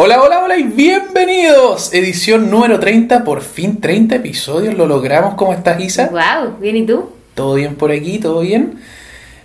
Hola, hola, hola y bienvenidos. Edición número 30, por fin 30 episodios, lo logramos. ¿Cómo estás, Isa? Wow, bien y tú? ¿Todo bien por aquí? ¿Todo bien?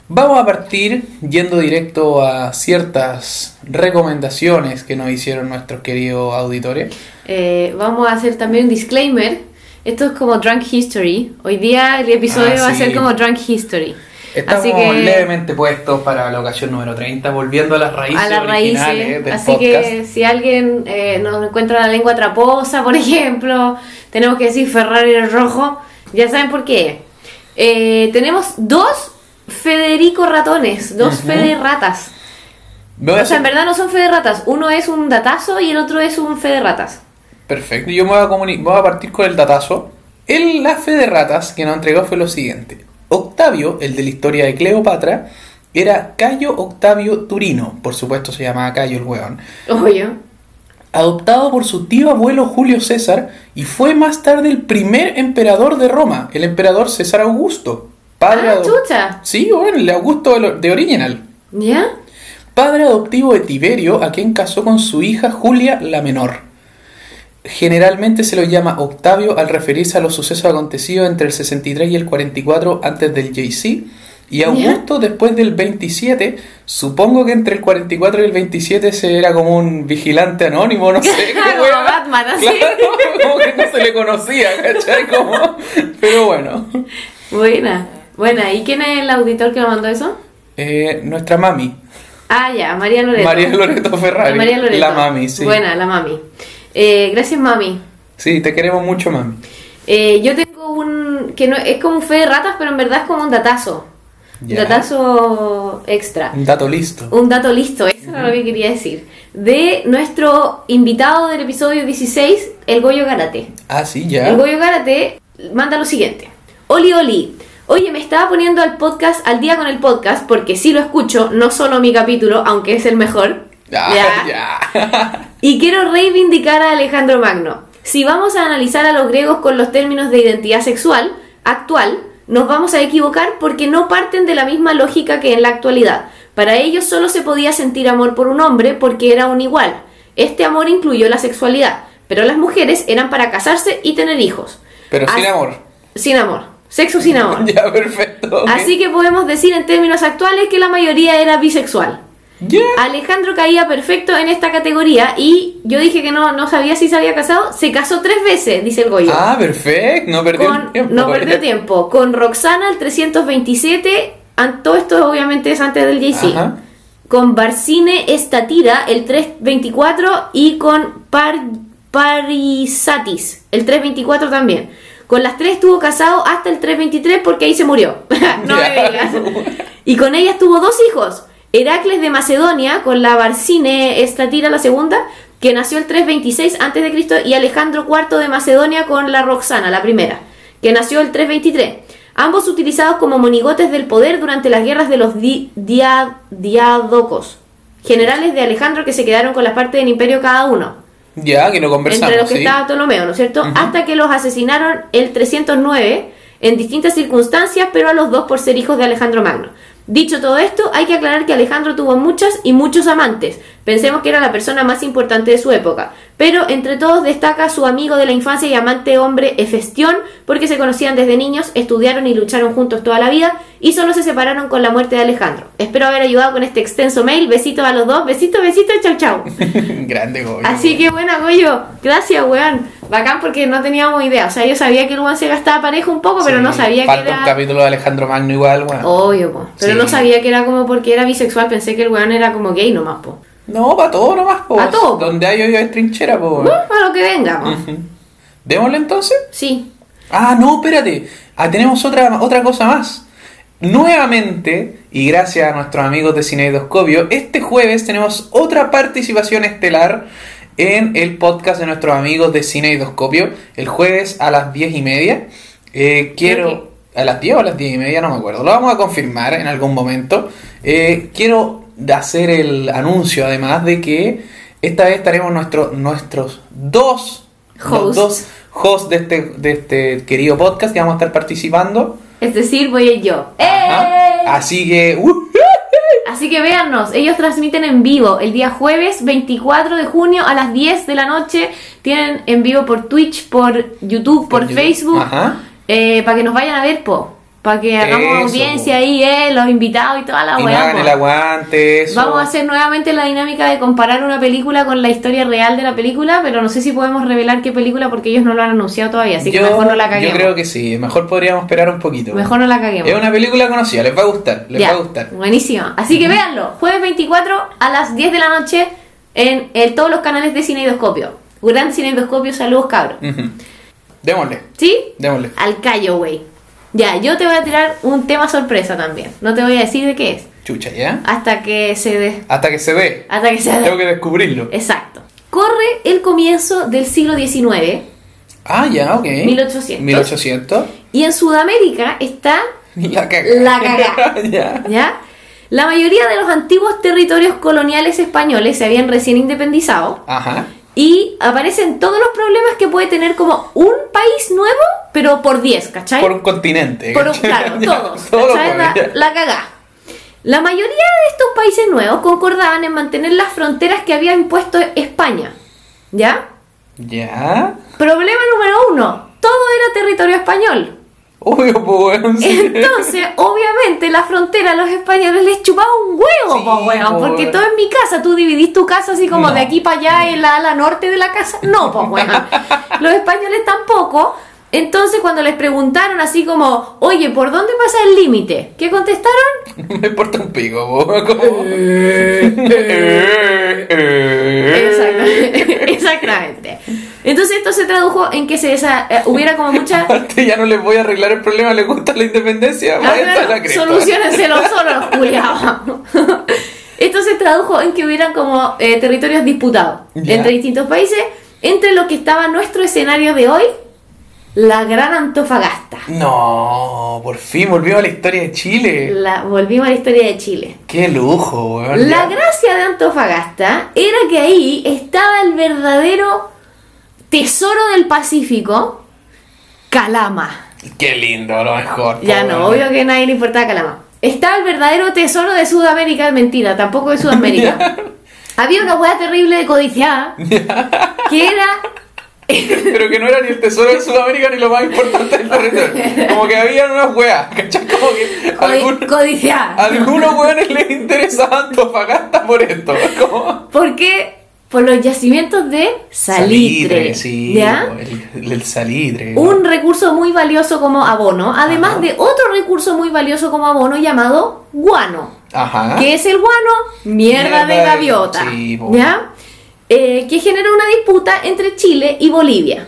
Vamos a partir yendo directo a ciertas recomendaciones que nos hicieron nuestros queridos auditores. Eh, vamos a hacer también un disclaimer. Esto es como Drunk History. Hoy día el episodio Ah, va a ser como Drunk History. Estamos Así que levemente puestos para la ocasión número 30, volviendo a las raíces a las originales raíces. del Así podcast. que si alguien eh, nos encuentra la lengua traposa, por ejemplo, tenemos que decir Ferrari el rojo, ya saben por qué. Eh, tenemos dos Federico ratones, dos Ujú. Fede ratas. Me O sea, en verdad no son Fede ratas. Uno es un datazo y el otro es un Fede ratas. Perfecto, yo me voy a, voy a partir con el datazo. El la fe de ratas que nos entregó fue lo siguiente. Octavio, el de la historia de Cleopatra, era Cayo Octavio Turino, por supuesto se llamaba Cayo el hueón, Oye. adoptado por su tío abuelo Julio César y fue más tarde el primer emperador de Roma, el emperador César Augusto. Padre Ah, chucha. Sí, bueno, el Augusto de, de Original. ¿Ya? Padre adoptivo de Tiberio, a quien casó con su hija Julia la menor. Generalmente se lo llama Octavio al referirse a los sucesos acontecidos entre el 63 y el 44 antes del JC. Y Augusto después del 27, supongo que entre el 44 y el 27 se era como un vigilante anónimo, no sé. Como. Batman, así. Claro, como que no se le conocía, ¿cachai? Como- Pero bueno, Buena. Buena. ¿Y quién es el auditor que nos mandó eso? Eh, nuestra mami, Ah, ya, María Loreto. María Loreto Ferrari, María Loreto. la mami, sí. Buena, la mami. Eh, gracias, mami. Sí, te queremos mucho, mami. Eh, yo tengo un. que no es como un fe de ratas, pero en verdad es como un datazo. Ya. Datazo extra. Un dato listo. Un dato listo, eso era lo que quería decir. De nuestro invitado del episodio 16, el Goyo Garate. Ah, sí, ya. El Goyo Garate manda lo siguiente. Oli, oli. Oye, me estaba poniendo al podcast, al día con el podcast, porque sí lo escucho, no solo mi capítulo, aunque es el mejor. Ah, Ya. ya. Y quiero reivindicar a Alejandro Magno. Si vamos a analizar a los griegos con los términos de identidad sexual actual, nos vamos a equivocar porque no parten de la misma lógica que en la actualidad. Para ellos solo se podía sentir amor por un hombre porque era un igual. Este amor incluyó la sexualidad, pero las mujeres eran para casarse y tener hijos. Pero sin amor. Sin amor. Sexo sin amor. Ya, perfecto. Así que podemos decir en términos actuales que la mayoría era bisexual. Alejandro caía perfecto en esta categoría y yo dije que no, no sabía si se había casado. Se casó tres veces, dice el Goyo. Ah, perfecto. No perdió Con- tiempo. no perdió tiempo. Con Roxana el 327, an- todo esto obviamente es antes del JC. Ajá. Con Barcine Estatira el 324 y con Par Parisatis el 324 también. Con las tres estuvo casado hasta el 323 porque ahí se murió. no me Ya. digas. Y con ellas tuvo dos hijos. Heracles de Macedonia con la Barcine Estatira la segunda, que nació el 326 a.C. y Alejandro IV de Macedonia con la Roxana, la primera, que nació el 323. Ambos utilizados como monigotes del poder durante las guerras de los di- dia- diadocos, generales de Alejandro que se quedaron con la parte del imperio cada uno Ya, que lo conversamos. entre los que sí. estaba Ptolomeo, ¿no es cierto? Hasta que los asesinaron el 309 en distintas circunstancias, pero a los dos por ser hijos de Alejandro Magno. Dicho todo esto, hay que aclarar que Alejandro tuvo muchas y muchos amantes. Pensemos que era la persona más importante de su época. Pero entre todos destaca su amigo de la infancia y amante hombre Hefestión, porque se conocían desde niños, estudiaron y lucharon juntos toda la vida y solo se separaron con la muerte de Alejandro. Espero haber ayudado con este extenso mail. Besitos a los dos. Besitos, besitos, chau chau. Grande, Goyo. Así que buena, Goyo. Gracias, weón. Bacán porque no teníamos idea. O sea, yo sabía que el weón se gastaba parejo un poco, pero Sí, no sabía que Falta un era. capítulo de Alejandro Magno igual, bueno. Obvio, po. Pero Sí. no sabía que era como porque era bisexual. Pensé que el weón era como gay nomás, po. No, para todo nomás, po. Pa' todo. Donde hay hoyo hay trinchera, po. Bueno, a lo que venga, po. Ujú. ¿Démosle entonces? Sí. Ah, no, espérate. Ah, tenemos otra, otra cosa más. Nuevamente, y gracias a nuestros amigos de Cineidoscopio, este jueves tenemos otra participación estelar en el podcast de nuestros amigos de Cineidoscopio. El jueves a las diez y media. Eh, quiero. A las 10 o a las 10 y media, no me acuerdo. Lo vamos a confirmar en algún momento. Eh, quiero hacer el anuncio, además, de que esta vez estaremos nuestro, nuestros dos Hosts. dos hosts de este, de este querido podcast que vamos a estar participando. Es decir, voy yo. ¡Eh! Así que, uh, Así que véannos, ellos transmiten en vivo el día jueves 24 de junio a las 10 de la noche. Tienen en vivo por Twitch, por YouTube, por, Por YouTube. Facebook, Ajá. eh, para que nos vayan a ver, po. Para que hagamos Eso, audiencia po. ahí, eh, los invitados y toda la y weá. el aguante, eso. Vamos a hacer nuevamente la dinámica de comparar una película con la historia real de la película, pero no sé si podemos revelar qué película porque ellos no lo han anunciado todavía, así que yo, mejor no la yo caguemos. creo que sí, mejor podríamos esperar un poquito. Mejor no la caguemos. Es una película conocida, les va a gustar, les Ya, va a gustar. Buenísimo. Así que véanlo. Jueves 24 a las 10 de la noche en el- todos los canales de Cineidoscopio. Gran Cineidoscopio, saludos cabros. Ujú. Démosle, ¿Sí? démosle. Al callo, güey. Ya, yo te voy a tirar un tema sorpresa también. No te voy a decir de qué es. Chucha, ¿ya? Hasta que se dé. Hasta que se ve. Hasta que se dé. Tengo que descubrirlo. Exacto. Corre el comienzo del siglo XIX Ah, ya, ok. 1800. 1800. y en Sudamérica está La cagá. La cagá. ya. ¿Ya? La mayoría de los antiguos territorios coloniales españoles se habían recién independizado Ajá. y aparecen todos los problemas que puede tener como un país nuevo, pero por 10, ¿cachai? Por un continente. Por un- claro, todos. todo. La, la cagá. La mayoría de estos países nuevos concordaban en mantener las fronteras que había impuesto España. ¿Ya? Ya. Problema número uno. Todo era territorio español. Obvio, pues, weón. sí. Entonces, obviamente, la frontera a los españoles les chupaba un huevo, Sí, po, weón, po, porque todo en mi casa, tú dividís tu casa así como No. de aquí para allá, en la ala norte de la casa. No, pues, weón. Los españoles tampoco. Entonces, cuando les preguntaron así como, oye, ¿por dónde pasa el límite? ¿Qué contestaron? Me importa un pico, po. Como... Exactamente. Exactamente. Entonces, esto se tradujo en que se desa- eh, hubiera como mucha Aparte, ya no les voy a arreglar el problema, les gusta la independencia. Ah, la claro, cresta. Solucionenselo culiados. Esto se tradujo en que hubieran como eh, territorios disputados entre distintos países, entre los que estaba nuestro escenario de hoy, la gran Antofagasta. No, por fin volvimos a la historia de Chile. La, volvimos a la historia de Chile. Qué lujo, weón. La gracia de Antofagasta era que ahí estaba el verdadero tesoro del Pacífico, Calama. Qué lindo, lo mejor. Ya no, obvio que a nadie le importaba Calama. Estaba el verdadero tesoro de Sudamérica, mentira, tampoco de Sudamérica. Había una hueá terrible de codiciada que era. Pero que no era ni el tesoro de Sudamérica ni lo más importante del territorio. Como que habían unas weas, ¿cachai? Como que codi- algún- codiciada. a algunos weones les interesaba Antofagasta por esto. Como... Porque por los yacimientos de salitre. sí. ¿Ya? El, el salitre. Un recurso muy valioso como abono, además de otro recurso muy valioso como abono llamado guano. Ajá. ¿Qué es el guano? Mierda, Mierda de de- gaviota. sí, po. ¿Ya? Eh, que genera una disputa entre Chile y Bolivia.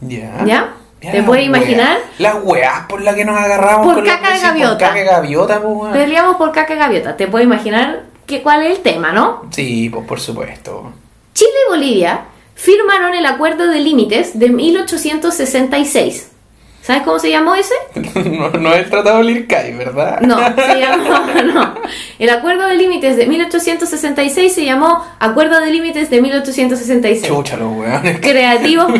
Ya. ¿Ya? ¿Te puedes imaginar? Las weas por las que nos agarramos Por con caca de gaviota. Por caca de gaviota, pues. Peleamos por caca de gaviota. ¿Te puedes imaginar que, cuál es el tema, no? Sí, pues por supuesto. Chile y Bolivia firmaron el acuerdo de límites de 1866. ¿Sabes cómo se llamó ese? no, no es el tratado Lircay, ¿verdad? No, se llamó, no. El acuerdo de límites de 1866 se llamó Acuerdo de límites de 1866. Chucha los weones. Creativos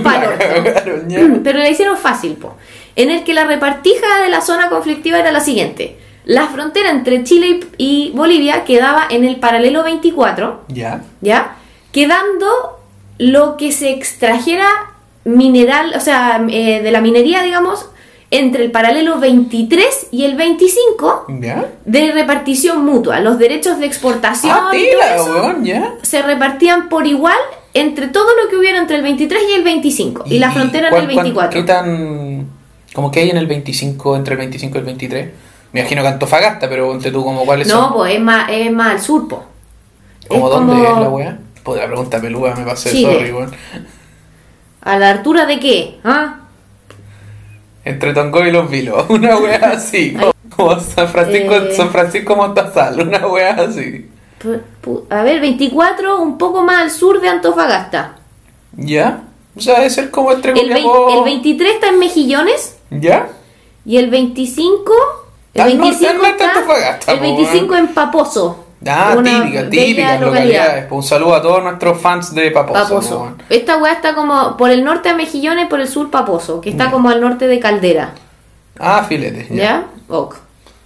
ya. Pero la hicieron fácil, po. En el que la repartija de la zona conflictiva era la siguiente. La frontera entre Chile y Bolivia quedaba en el paralelo 24, Ya. ¿ya? Quedando lo que se extrajera mineral, o sea, eh, de la minería, digamos, entre el paralelo 23 y el 25 ¿Ya? de repartición mutua. Los derechos de exportación Ah, y todo tira, eso ya. se repartían por igual entre todo lo que hubiera entre el 23 y el 25. Y, la frontera en el cuán- cuán- 24. ¿Qué tan. como que hay en el 25, entre el 25 y el 23? Me imagino que Antofagasta, pero ponte tú como cuáles No, son. pues es más, es más al sur, po. ¿Cómo es dónde como- es la weá? Pues la pregunta peluda me pasé, sorry, weón. ¿A la altura de qué? ¿Ah? Entre Tongo y Los Vilos, una weá así. Como, como San Francisco, Eh. San Francisco Montazal, una weá así. A ver, 24, un poco más al sur de Antofagasta. ¿Ya? O sea, debe ser como entre El, el 23 está en Mejillones ¿Ya? y el 25... El Al norte, 25, al norte de está, Antofagasta, el po, 25 en Paposo. Ah, una típica, típicas localidad. localidades. Un saludo a todos nuestros fans de Paposo. Esta weá está como por el norte a Mejillones, por el sur Paposo, que está como al norte de Caldera. Ah, filetes. ¿Ya? Ok.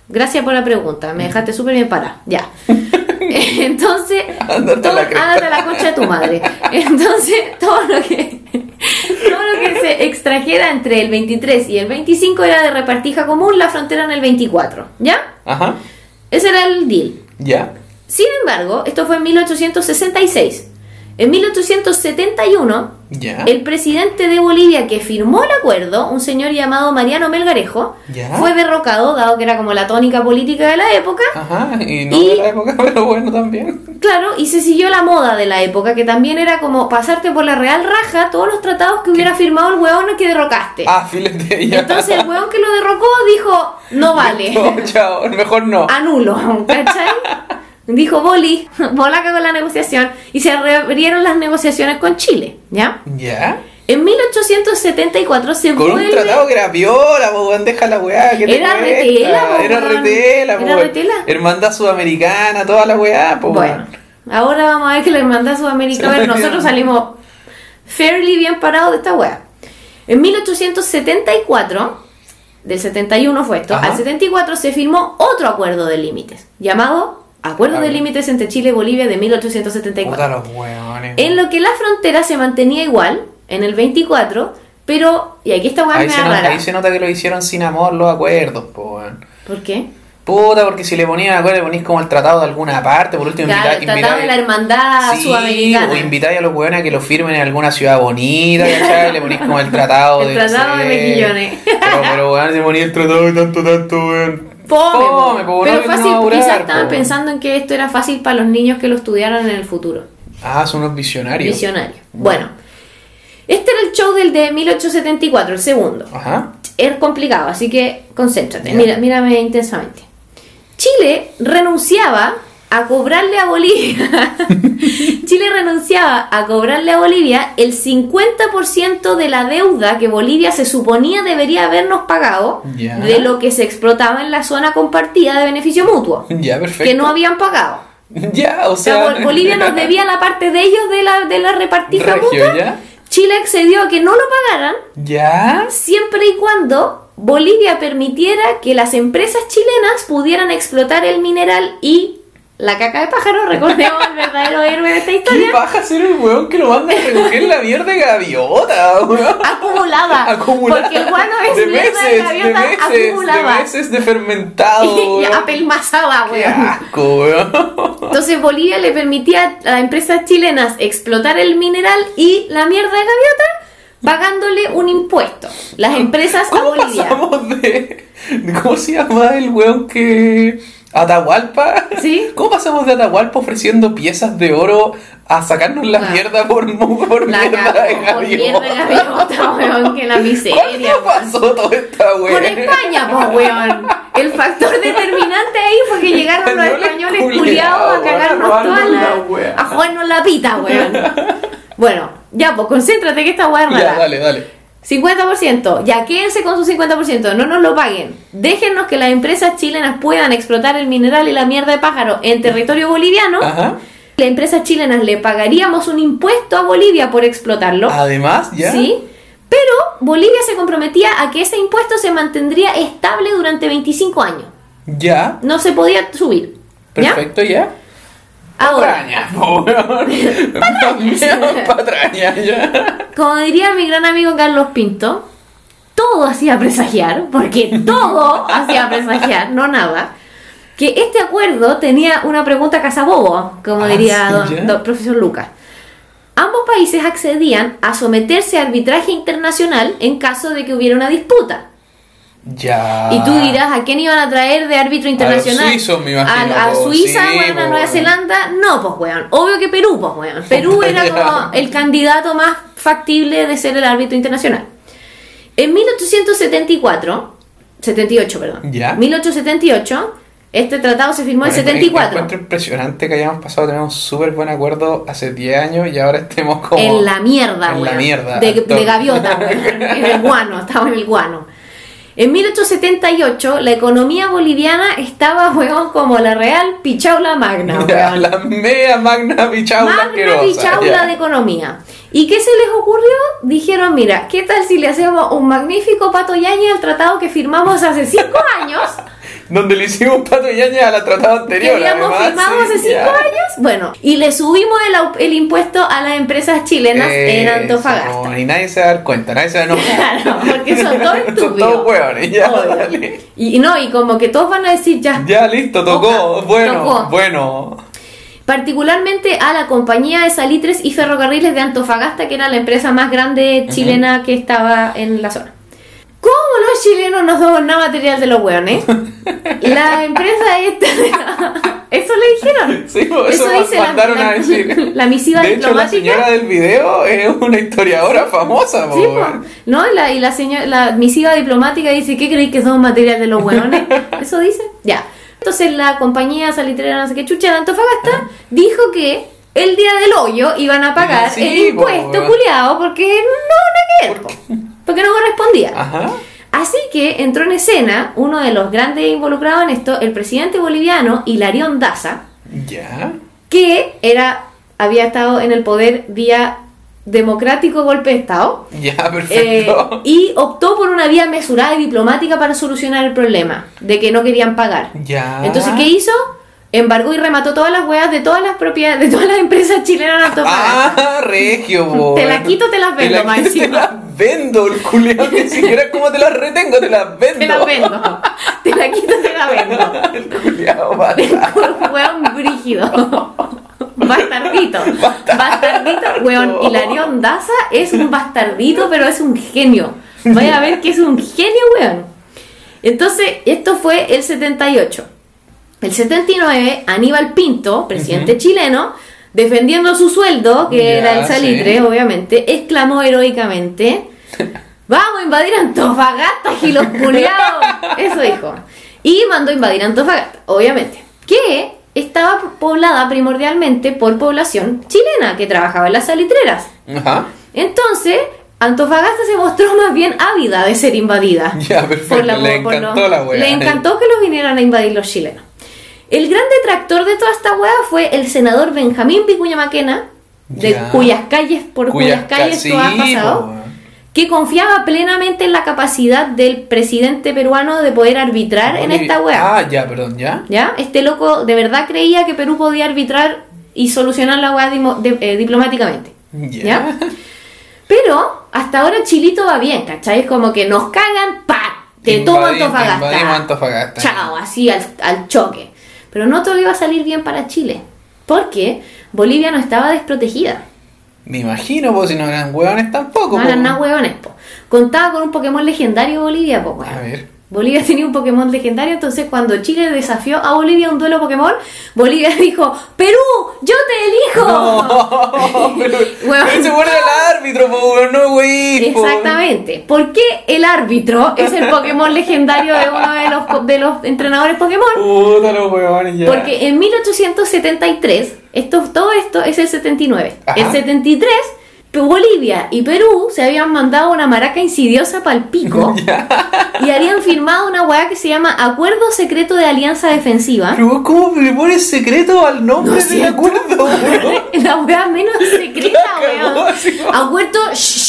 Gracias por la pregunta, me dejaste súper bien parada. Ya. Entonces, Ándate a la la concha de tu madre. Entonces, todo lo que todo lo que se extrajera entre el 23 y el 25 era de repartija común, la frontera en el 24. ¿Ya? Ajá. Ese era el deal. Ya. Sin embargo, esto fue en 1866. En 1871, Ya. el presidente de Bolivia que firmó el acuerdo, un señor llamado Mariano Melgarejo, fue derrocado, dado que era como la tónica política de la época. Ajá. Y no Y- de la época, pero bueno también. Claro, y se siguió la moda de la época, que también era como pasarte por la real raja todos los tratados que hubiera firmado el hueón que derrocaste. Ah, filete ya. Entonces el hueón que lo derrocó dijo, no vale. No, chao. Mejor no. anulo, ¿cachai? Dijo Boli, bola con la negociación y se reabrieron las negociaciones con Chile, ¿ya? Ya. En 1874 se Con un vuelve... tratado que era piola, po, weón, deja la weá. ¿qué te Era retela, po, Era weón. retela, Era weón. retela. Hermandad sudamericana, toda la weá, po, Bueno, weón. ahora vamos a ver que la hermandad sudamericana, a ver, nosotros salimos fairly bien parados de esta wea. En 1874, del 71 fue esto, Ajá. al 74 se firmó otro acuerdo de límites, llamado Acuerdo de. Límites entre Chile y Bolivia de 1874. Puta los weones. En lo que la frontera se mantenía igual, en el 24, pero, y aquí esta weá Ahí se, da nota, rara. ahí se nota que lo hicieron sin amor los acuerdos, po, weón. ¿Por qué? Puta, porque si le ponían acuerdo, le ponís como el tratado de alguna parte, por último Claro, invita- el tratado de la hermandad Sí, sudamericana. o invitáis a los weones a que lo firmen en alguna ciudad bonita, ¿cachai? Le ponís como el tratado El de. tratado de mejillones. Pero, pero weón, se ponía el tratado de tanto, tanto, weón. Po. pero no, fácil, durar, quizás estaban po. pensando en que esto era fácil para los niños que lo estudiaran en el futuro. Ah, son unos visionarios. Visionario. Bueno, este era el show del de 1874, el segundo. Ajá. Es complicado, así que concéntrate. Mira, mírame intensamente. Chile renunciaba a cobrarle a Bolivia. Chile renunciaba a cobrarle a Bolivia el 50% de la deuda que Bolivia se suponía debería habernos pagado de lo que se explotaba en la zona compartida de beneficio mutuo, Ya, perfecto. que no habían pagado. Ya, o O sea, sea. Bol- Bolivia nos debía la parte de ellos de la, de la repartija Regio, mutua. Chile accedió a que no lo pagaran Ya. siempre y cuando Bolivia permitiera que las empresas chilenas pudieran explotar el mineral y la caca de pájaro, recordemos al verdadero héroe de esta ¿Qué historia, baja ser el weón que lo manda a recoger la mierda de gaviota, weón? acumulada. Acumulada. Porque el guano es de mierda meses, de gaviota de meses, acumulada. De meses de fermentado, y weón. apelmazada, Qué weón. asco, weón. Entonces Bolivia le permitía a empresas chilenas explotar el mineral y la mierda de gaviota pagándole un impuesto. Las empresas a ¿Cómo Bolivia. pasamos de, de- ¿Cómo se llama el weón que... Atahualpa? ¿Sí? ¿Cómo pasamos de Atahualpa ofreciendo piezas de oro a sacarnos la mierda por, por La mierda de gaviota? weón, que la miseria. ¿Cuándo pasó toda esta weón? Con España, pues, weón. El factor determinante ahí fue que llegaron los españoles culiados a cagarnos a toda la... a jugarnos la pita, weón. Bueno, ya, pues, concéntrate que esta weá es Ya, rara. dale, dale. 50%, ya quédense con su 50%, no nos lo paguen. Déjennos que las empresas chilenas puedan explotar el mineral y la mierda de pájaro en territorio boliviano. Ajá. Las empresas chilenas le pagaríamos un impuesto a Bolivia por explotarlo. Además, ya. Sí, pero Bolivia se comprometía a que ese impuesto se mantendría estable durante 25 años. Ya. No se podía subir. ¿Ya? Perfecto, ya. Ahora, Patraña. Patraña, ya. como diría mi gran amigo Carlos Pinto, todo hacía presagiar, porque todo hacía presagiar, no nada, que este acuerdo tenía una pregunta cazabobo, como Ah, diría sí, don, ya. don profesor Lucas. Ambos países accedían a someterse a arbitraje internacional en caso de que hubiera una disputa. Ya. Y tú dirás, ¿a quién iban a traer de árbitro internacional? me imagino, A, a. Suiza, Sí, a Nueva. Zelanda. No, pues, weón. Obvio que Perú, pues, weón. Perú era como el candidato más factible de ser el árbitro internacional. En 1874, 78, perdón. Ya. 1878, este tratado se firmó en Bueno, 74. Encuentro impresionante que hayamos pasado, tenemos un súper buen acuerdo hace 10 años y ahora estemos como. En la mierda, En la mierda. De, gaviota, weón. En el guano, estaba en el guano. En 1878, la economía boliviana estaba, weón, como la real pichaula magna, weón. la mea magna pichaula Magna pichaula de economía. ¿Y qué se les ocurrió? Dijeron, mira, ¿qué tal si le hacemos un magnífico pato yaña al tratado que firmamos hace cinco años? Donde le hicimos pato y ñaña a la tratado que anterior. habíamos firmado hace cinco ya. años. Bueno, y le subimos el, el impuesto a las empresas chilenas en Antofagasta. Y nadie se va a dar cuenta, nadie se va a enojar. Claro, porque son todos Son estúpidos. todos hueones, ya, dale. Y, no, y como que todos van a decir ya. Ya, listo, tocó. Bueno, tocó. bueno. Particularmente a la compañía de salitres y ferrocarriles de Antofagasta, que era la empresa más grande chilena que estaba en la zona. ¿Cómo los chilenos no somos nada material de los hueones? La empresa esta. Eso le dijeron. Sí, pues, eso, dice la- mandaron la, a decir. la misiva de hecho, la diplomática. señora del video es una historiadora famosa, po, Sí, po. ¿no? Y la, y la, señora, la misiva diplomática dice, ¿qué creéis que somos material de los hueones? Eso dice. Ya. Entonces la compañía salitrera, no sé qué chucha de Antofagasta, dijo que el día del hoyo iban a pagar Sí, el impuesto culiado porque no, no que ver, po. porque no correspondía. Ajá. Así que entró en escena uno de los grandes involucrados en esto, el presidente boliviano Hilarión Daza, Ya. que era había estado en el poder vía democrático golpe de Estado. Ya, Eh, perfecto. y optó por una vía mesurada y diplomática para solucionar el problema de que no querían pagar. ya. Entonces, ¿qué hizo? Embargó y remató todas las huevas de todas las propiedades, de todas las empresas chilenas en Antofagasta. Ah, regio, po, Te la quito, te las vendo, la más encima. Las vendo, el culiao, ni siquiera como te las retengo, te las vendo. Te la vendo. Te la quito, te la vendo. el culiao, basta. Weón brígido. Bastardito. Bastardito. Weón, Hilarión Daza es un bastardito, pero es un genio. Vaya a ver que es un genio, weón. Entonces, esto fue el 78. El 79, Aníbal Pinto, presidente chileno, defendiendo su sueldo, que Ya, era el salitre, sí. obviamente, exclamó heroicamente: ¡Vamos a invadir Antofagasta, gilos culiados! Eso dijo. Y mandó a invadir Antofagasta, obviamente. Que estaba poblada primordialmente por población chilena que trabajaba en las salitreras. Ajá. Entonces, Antofagasta se mostró más bien ávida de ser invadida. Ya, perfecto. le por encantó los- la wea. Le encantó que los vinieran a invadir los chilenos. El gran detractor de toda esta wea fue el senador Benjamín Vicuña Maquena, de Ya. cuyas calles, por cuyas, calles ca- esto ha sí, pasado, que confiaba plenamente en la capacidad del presidente peruano de poder arbitrar en esta wea. Ah, ya, perdón, ya. ¿Ya? Este loco de verdad creía que Perú podía arbitrar y solucionar la de- eh, diplomáticamente. Ya. ¿Ya? Pero hasta ahora Chilito va bien, ¿cachai? Es como que nos cagan, ¡pa! Te tomo Antofagasta. Antofagasta. Chao, así al, al choque. Pero no todo iba a salir bien para Chile. Porque Bolivia no estaba desprotegida. Me imagino, pues si no eran hueones tampoco. No po. eran nada hueones, po. Contaba con un Pokémon legendario Bolivia, weón. A ver. Bolivia tenía un Pokémon legendario, entonces cuando Chile desafió a Bolivia un duelo Pokémon, Bolivia dijo, Perú, yo te elijo. No, pero, Weón. pero se pone el árbitro, po, weón, no, güey. Exactamente. ¿Por qué el árbitro es el Pokémon legendario de uno de los, de los entrenadores Pokémon? Puta los hueones ya. Porque en 1873, esto, todo esto es el 79. Ajá. El 73, Bolivia y Perú se habían mandado una maraca insidiosa para el pico y habían firmado una weá que se llama Acuerdo Secreto de Alianza Defensiva. Pero vos, ¿cómo le pones secreto al nombre No del siento. acuerdo, weón? La weá menos secreta, weón. Acuerdo.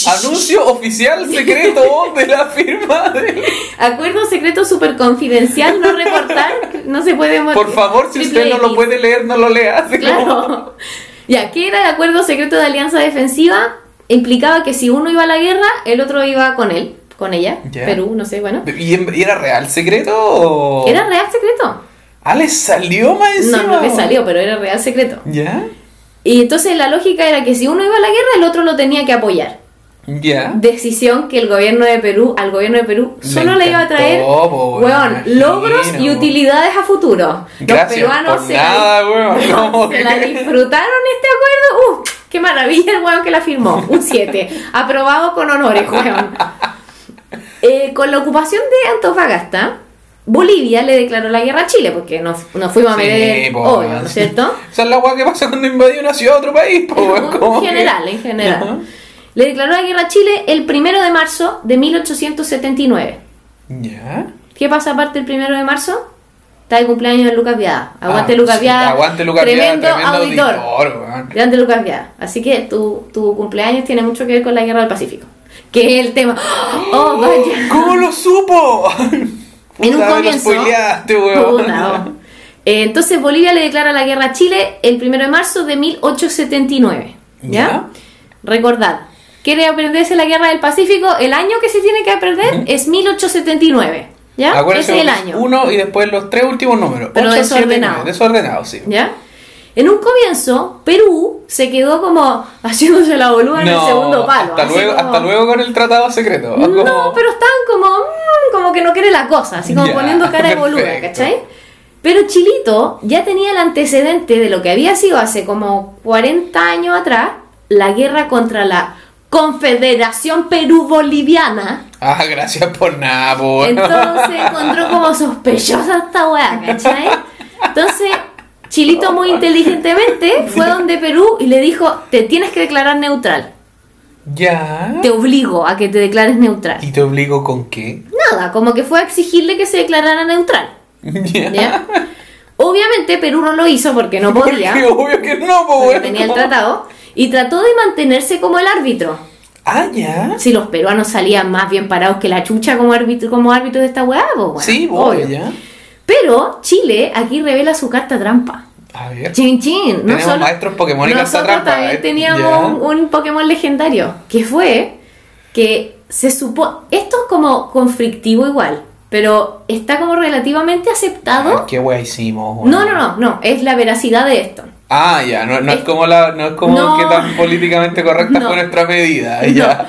Anuncio oficial secreto de la firma de... Acuerdo secreto súper confidencial, no reportar, no se puede Por favor, si usted no lo puede leer, no lo lea. X. como- Claro. Ya, ¿qué era el acuerdo secreto de alianza defensiva? Implicaba que si uno iba a la guerra, el otro iba con él, con ella. Perú, no sé, bueno. ¿Y era real secreto o...? Era real secreto. Ah, ¿le salió más? No, no le salió, pero era real secreto. ¿Ya? Y entonces la lógica era que si uno iba a la guerra, el otro lo tenía que apoyar. ¿Ya? Decisión que el gobierno de Perú, al gobierno de Perú, Le solo le iba a traer, weón, logros y utilidades a futuro. Los Gracias peruanos por se nada, weón. Como se la disfrutaron este acuerdo. ¡Uh! ¡Qué maravilla el weón que la firmó! Un 7. Aprobado con honores, weón. Eh, con la ocupación de Antofagasta, Bolivia le declaró la guerra a Chile, porque nos, nos fuimos a Sí, meter, obvio, weón. ¿no es cierto? Esa es la weá que pasa cuando invadió una ciudad a otro país, po, en que- general, en general. Le declaró la guerra a Chile el primero de marzo de 1879. ¿Ya? ¿Qué pasa aparte del primero de marzo? Está de cumpleaños de Lucas Viada. Aguante Ah, Lucas Viada. Aguante Lucas tremendo, Viada, tremendo auditor. auditor. Grande Lucas Viada. Así que tu, tu cumpleaños tiene mucho que ver con la guerra del Pacífico. Que es el tema. ¡Oh, vaya! ¿Cómo lo supo? En un comienzo. Puta, oh. Eh, entonces Bolivia le declara la guerra a Chile el 1 de marzo de 1879. ¿Ya? Ya. Recordad, ¿quiere aprenderse la guerra del Pacífico? El año que se tiene que aprender es 1879. ¿Ya? Acuérdense es el año. Uno y después los tres últimos números. Pero Ocho, desordenado. Desordenado, sí. ¿Ya? En un comienzo, Perú se quedó como haciéndose la boluda en el segundo palo. hasta, luego, como- hasta luego con el tratado secreto. No, Como- pero están como, mm, como que no quiere la cosa, así como Ya, poniendo cara de boluda, perfecto. ¿cachai? Pero Chilito ya tenía el antecedente de lo que había sido hace como 40 años atrás, la guerra contra la Confederación Perú-Boliviana. Ah, gracias por nada. Entonces encontró como sospechosa esta weá, ¿cachai? Entonces, Chilito muy inteligentemente fue donde Perú y le dijo, te tienes que declarar neutral. Ya. Te obligo a que te declares neutral. ¿Y te obligo con qué? Nada, como que fue a exigirle que se declarara neutral. Ya. ¿ya? Obviamente Perú no lo hizo porque no podía, Porque obvio que no, po, porque tenía el tratado, y trató de mantenerse como el árbitro. Ah, ya. Si los peruanos salían más bien parados que la chucha como árbitro, como árbitro de esta weá, pues, bueno, sí, po, obvio. ya. Pero Chile aquí revela su carta trampa. A ver. Chin chin. No Tenemos maestros Pokémon y carta trampa, también ¿eh? teníamos un, un Pokémon legendario. Que fue que se supo. Esto es como conflictivo igual. Pero está como relativamente aceptado. Ah, ¿Qué wea hicimos? No, no, no, no. Es la veracidad de esto. Ah, ya, no, no es, Es- como la, no es como No. que tan políticamente correcta No. fue nuestra medida, ya.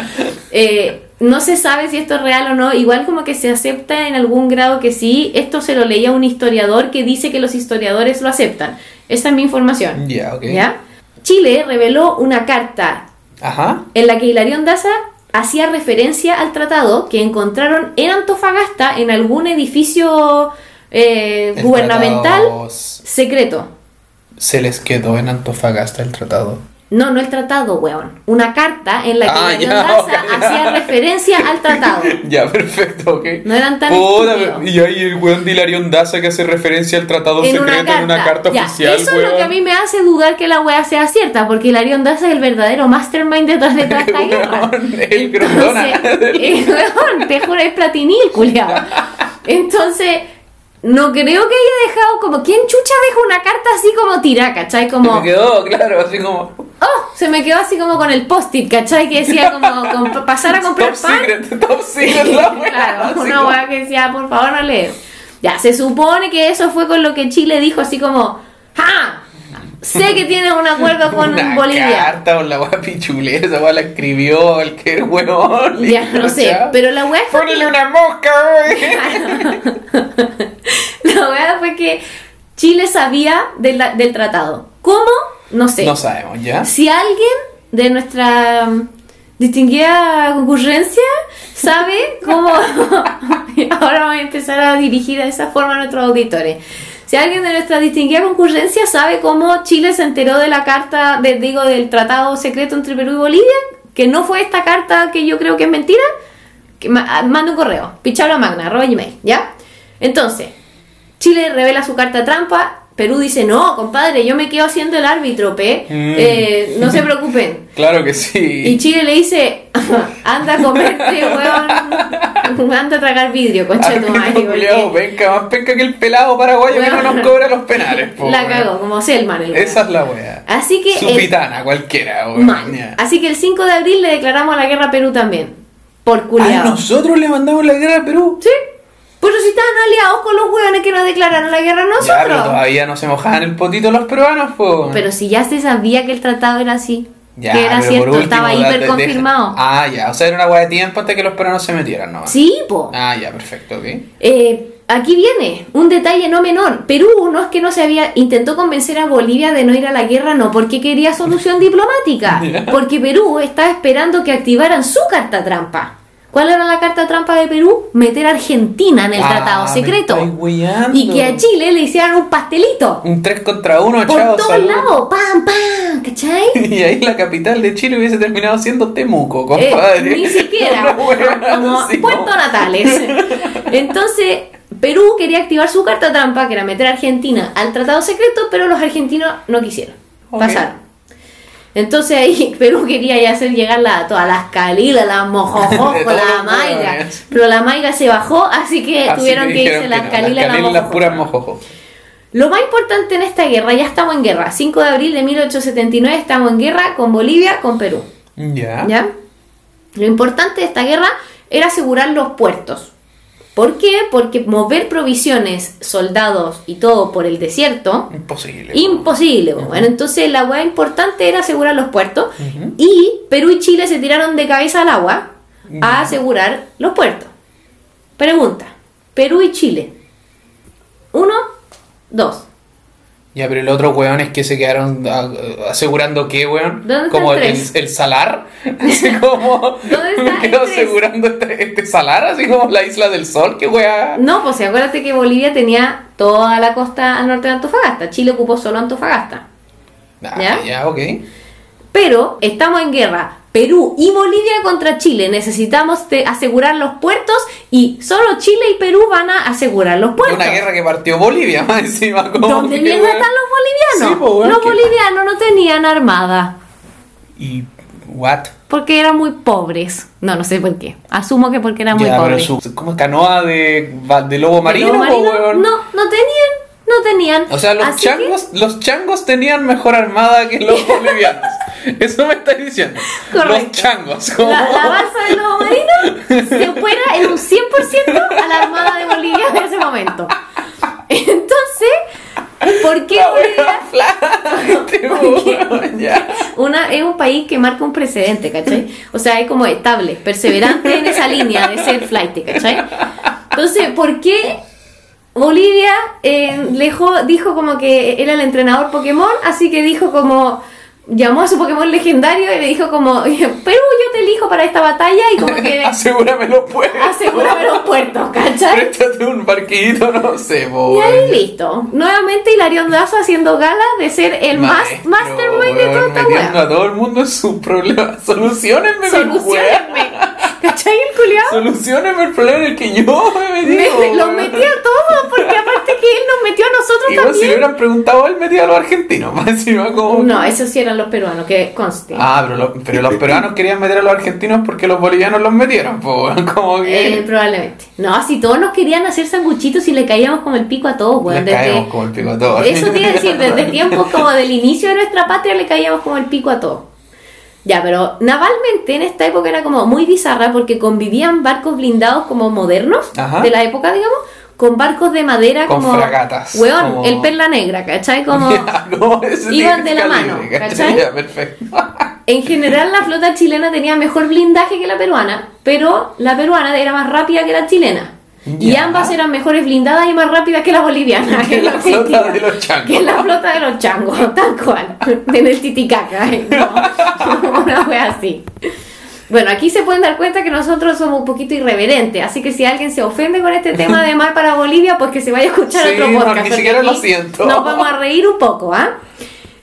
Eh, no se sabe si esto es real o no. Igual como que se acepta en algún grado que sí. Esto se lo leía un historiador que dice que los historiadores lo aceptan. Esa es mi información. Ya. Chile reveló una carta Ajá. en la que Hilarión Daza hacía referencia al tratado que encontraron en Antofagasta en algún edificio eh, gubernamental tratado secreto. Se les quedó en Antofagasta el tratado. No, no el tratado, weón. Una carta en la que Ah, ya, Daza ok, ya. hacía referencia al tratado. Ya, perfecto, ok. No eran tan Puta. Y hay el weón de Hilarión Daza que hace referencia al tratado En secreto una en una carta Ya, oficial, Eso es lo que a weón. mí me hace dudar que la wea sea cierta, porque Hilarión Daza es el verdadero mastermind detrás de toda esta guerra. Weón, el. Entonces, eh, weón, te juro, es platinil, culiado. Entonces, no creo que haya dejado como. ¿Quién chucha deja una carta así como tira, cachai? Como. Me quedó, claro, así como. Oh, se me quedó así como con el post-it, cachai? Que decía como pasar a comprar Top pan. secret, top secret la claro, una weá que decía, por favor, no leer. Ya, se supone que eso fue con lo que Chile dijo, así como. ¡Ja! Sé que tienen un acuerdo con una Bolivia. carta con la weá pichulera, esa weá la escribió cualquier weón. Ya, no sé, pero la weá fue Ponele una mosca. La verdad fue que Chile sabía de la- del tratado. ¿Cómo? No sé. No sabemos, ¿ya? Si alguien de nuestra mm, distinguida concurrencia sabe cómo... Ahora voy a empezar a dirigir de esa forma a nuestros auditores. Si alguien de nuestra distinguida concurrencia sabe cómo Chile se enteró de la carta, de, digo, del tratado secreto entre Perú y Bolivia, que no fue esta carta que yo creo que es mentira, que ma- manda un correo, magna arroba gmail, ¿ya? Entonces, Chile revela su carta trampa, Perú dice, no, compadre, yo me quedo haciendo el árbitro, pe, Mm. Eh, no se preocupen. Claro que sí. Y Chile le dice, anda a comerte, weón, anda a tragar vidrio, concha de tu madre, penca, más penca que el pelado paraguayo que no nos cobra los penales, po, la cagó, como Selman. el. Esa es la wea. Así que... Su el- pitana, cualquiera. Ya. Así que el 5 de abril le declaramos la guerra a Perú también. Por culiado. nosotros le mandamos la guerra a Perú. Sí. Pero si estaban aliados con los hueones que nos declararon la guerra a Ya, pero nosotros. todavía no se mojaban el potito los peruanos, po. Pero si ya se sabía que el tratado era así. Ya, que era cierto, último, estaba hiper de- confirmado. Ah, ya, o sea, era una wea de tiempo antes que los peruanos se metieran, ¿no? Sí, po. Ah, ya, perfecto, ok. Eh, aquí viene un detalle no menor. Perú no es que no se había intentó convencer a Bolivia de no ir a la guerra, no porque quería solución diplomática, porque Perú estaba esperando que activaran su carta trampa. ¿Cuál era la carta trampa de Perú? Meter a Argentina en el Ah, tratado secreto y que a Chile le hicieran un pastelito Un 3 contra 1, por chao, todos lados, pam pam, ¿cachai? Y ahí la capital de Chile hubiese terminado siendo Temuco, Eh, compadre. ni siquiera, wea como Puerto. Natales. Entonces, Perú quería activar su carta trampa, que era meter a Argentina al tratado secreto, pero los argentinos no quisieron. Ok. Pasaron. Entonces ahí Perú quería ya hacer llegar la, a todas las calilas, las mojojojo, la maiga. Pero la maiga se bajó, así que Así tuvieron que, dijeron irse las calilas las las puras mojojo. Lo más importante en esta guerra, ya estamos en guerra. 5 de abril de 1879 estamos en guerra con Bolivia, con Perú. Ya. ¿Ya? Lo importante de esta guerra era asegurar los puertos. ¿Por qué? Porque mover provisiones, soldados y todo por el desierto, Imposible. imposible. Bueno, entonces la hueá importante era asegurar los puertos. Y Perú y Chile se tiraron de cabeza al agua a asegurar los puertos. Pregunta: Perú y Chile. Uno, dos. Ya, pero el otro weón es que se quedaron ah, asegurando que, weón. ¿Dónde está como el el, el salar. Así como. ¿Dónde está me el quedo asegurando este, este salar, así como la isla del sol, que weá. No, pues acuérdate que Bolivia tenía toda la costa al norte de Antofagasta. Chile ocupó solo Antofagasta. Ah, ¿Ya? ya, ok. Pero estamos en guerra. Perú y Bolivia contra Chile. Necesitamos asegurar los puertos y solo Chile y Perú van a asegurar los puertos. Una guerra que partió Bolivia, más encima. Como ¿Dónde mierda están los bolivianos? Sí, pues, los que- bolivianos no tenían armada ¿Y what? porque eran muy pobres. No, no sé por qué. Asumo que porque eran muy pero pobres. su, ¿cómo es canoa de, de lobo ¿De marino, lobo marino? weón? No, no tenían, no tenían. O sea, los Así que- changos, los changos tenían mejor armada que los bolivianos. Eso me está diciendo. Correcto. Los changos. como- La, la balsa del lobo marino se opera en un 100% a la Armada de Bolivia en ese momento. Entonces, ¿por qué Bolivia? Una, es un país que marca un precedente, ¿cachai? O sea, es como estable, perseverante en esa línea de ser flight, ¿cachai? Entonces, ¿por qué Bolivia eh, dijo como que era el entrenador Pokémon? Así que dijo como, llamó a su Pokémon legendario y le dijo como, Perú, yo te elijo para esta batalla y como que Asegúrame los puertos. asegúrame los puertos, ¿cachai? Préstate un barquito, no sé, po, Y ahí weón. listo. Nuevamente Hilarión Dazo haciendo gala de ser el más Maestro, mastermind de toda esta wea. a todo el mundo en sus problemas. Solucionenme. Solucionenme. ¿Cachai el culiao? Solucionenme el problema en el que yo me metido. Me- los metí a todos, porque aparte que él nos metió a nosotros Igual si le también. hubieran preguntado él, metía a los argentinos. Más encima como... No, esos sí eran los peruanos, que conste. Ah, pero, lo- pero los peruanos querían meter a los argentinos porque los bolivianos los metieron, pues, como que... Eh, probablemente. No, si todos nos querían hacer sanguchitos y le caíamos como el pico a todos, weón. Desde- caemos como el pico a todos. Eso iba a decir, desde tiempos como del inicio de nuestra patria le caíamos como el pico a todos. Ya, pero navalmente en esta época era como muy bizarra porque convivían barcos blindados como modernos Ajá. de la época, digamos, con barcos de madera Con como. fragatas, Weón, como- el perla negra, ¿cachai? Como. Iban de la mano, ¿cachai? Perfecto. En general la flota chilena tenía mejor blindaje que la peruana, pero la peruana era más rápida que la chilena. Y ambas eran mejores blindadas y más rápidas que la boliviana. Que la es lo flota de los changos. Que la flota de los changos, tal cual. En el Titicaca. ¿eh? No, una wea así. Bueno, aquí se pueden dar cuenta que nosotros somos un poquito irreverentes, así que si alguien se ofende con este tema de mar para Bolivia, pues que se vaya a escuchar Sí, otro podcast. ni siquiera lo siento. Nos vamos a reír un poco, ¿ah?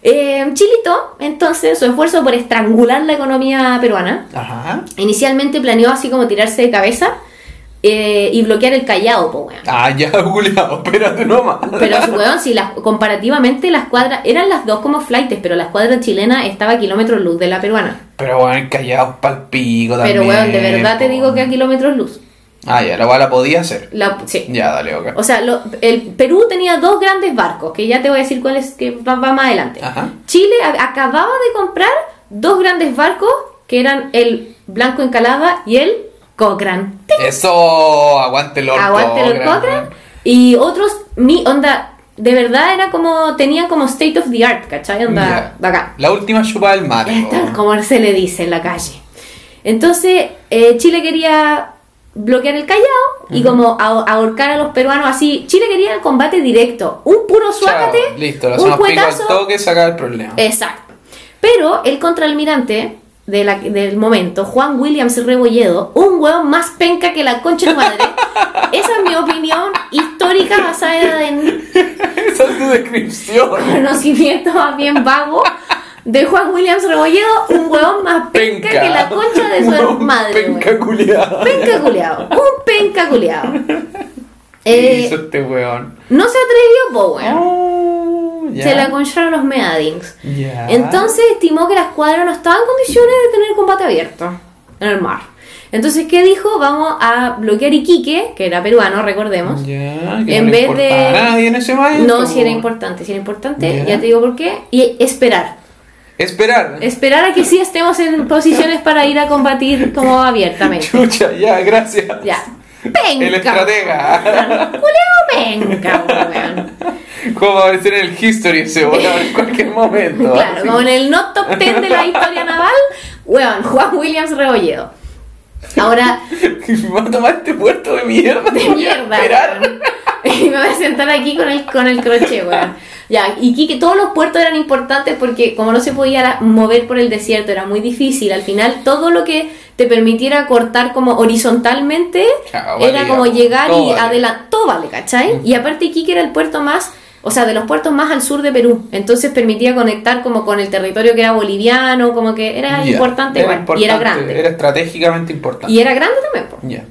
Eh, Chilito, entonces, su esfuerzo por estrangular la economía peruana, Ajá. inicialmente planeó así como tirarse de cabeza eh, y bloquear el Callao, pues, weón. Ah, ya, Julián, espérate nomás. Pero weón, si las, comparativamente las cuadras, eran las dos como flights, pero la escuadra chilena estaba a kilómetros luz de la peruana. Pero bueno, callados pa'l pico también. Pero weón, de verdad te po. digo que a kilómetros luz. Ah, ya, la la podía hacer. La, sí. Ya, dale, ok. O sea, lo- el Perú tenía dos grandes barcos, que ya te voy a decir cuáles que va, va más adelante. Ajá. Chile a- acababa de comprar dos grandes barcos, que eran el Blanco Encalada y el Cochrane. Eso, aguante Aguante los Cochrane, Cochrane. weón. Y otros, mi onda, de verdad era como, tenían como state of the art, ¿cachai? Onda, bacán. La última chupa del mar. Tal como se le dice en la calle. Entonces, eh, Chile quería bloquear el Callao y como ahor- ahorcar a los peruanos así. Chile quería el combate directo. Un puro suácate, Chao, listo, lo un pico al cuetazo. toque, saca el problema. Exacto. Pero el contraalmirante de la- del momento, Juan Williams Rebolledo, un hueón más penca que la concha de tu madre. Esa es mi opinión histórica basada en Esa es tu descripción. conocimiento más bien vago de Juan Williams Rebolledo, un hueón más penca, que la concha de su madre. Penca. Penca culeado, un penca culeado. ¿Qué Eh, hizo este weón? no se atrevió, po, weón. Oh, se la concharon los Meadings. Entonces estimó que la escuadra no estaba en condiciones de tener combate abierto en el mar. Entonces, ¿qué dijo? Vamos a bloquear Iquique, que era peruano, recordemos. Ya, que En no vez de- a nadie en ese momento. No, si era importante, si era importante, Ya. ya te digo por qué. Y esperar. Esperar. Esperar a que sí estemos en posiciones para ir a combatir como abiertamente. Chucha, ya, gracias. Ya. Penca. El estratega. Culeo penca, weón. ¿Cómo va a aparecer en el history ese weón en cualquier momento? Claro, Así. como en el not top 10 de la historia naval, weón, Juan Williams Rebolledo. Ahora, Me va a tomar este puerto de mierda. de mierda. Y me voy a sentar aquí con el, con el crochet, weón. Ya, y que todos los puertos eran importantes porque como no se podía mover por el desierto, era muy difícil. Al final, todo lo que te permitiera cortar como horizontalmente era como llegar todo y vale. adelantar. Todo vale, ¿cachai? Y aparte, Iquique era el puerto más, o sea, de los puertos más al sur de Perú. Entonces permitía conectar como con el territorio que era boliviano, como que era importante igual. Y era grande. Era estratégicamente importante. Y era grande también.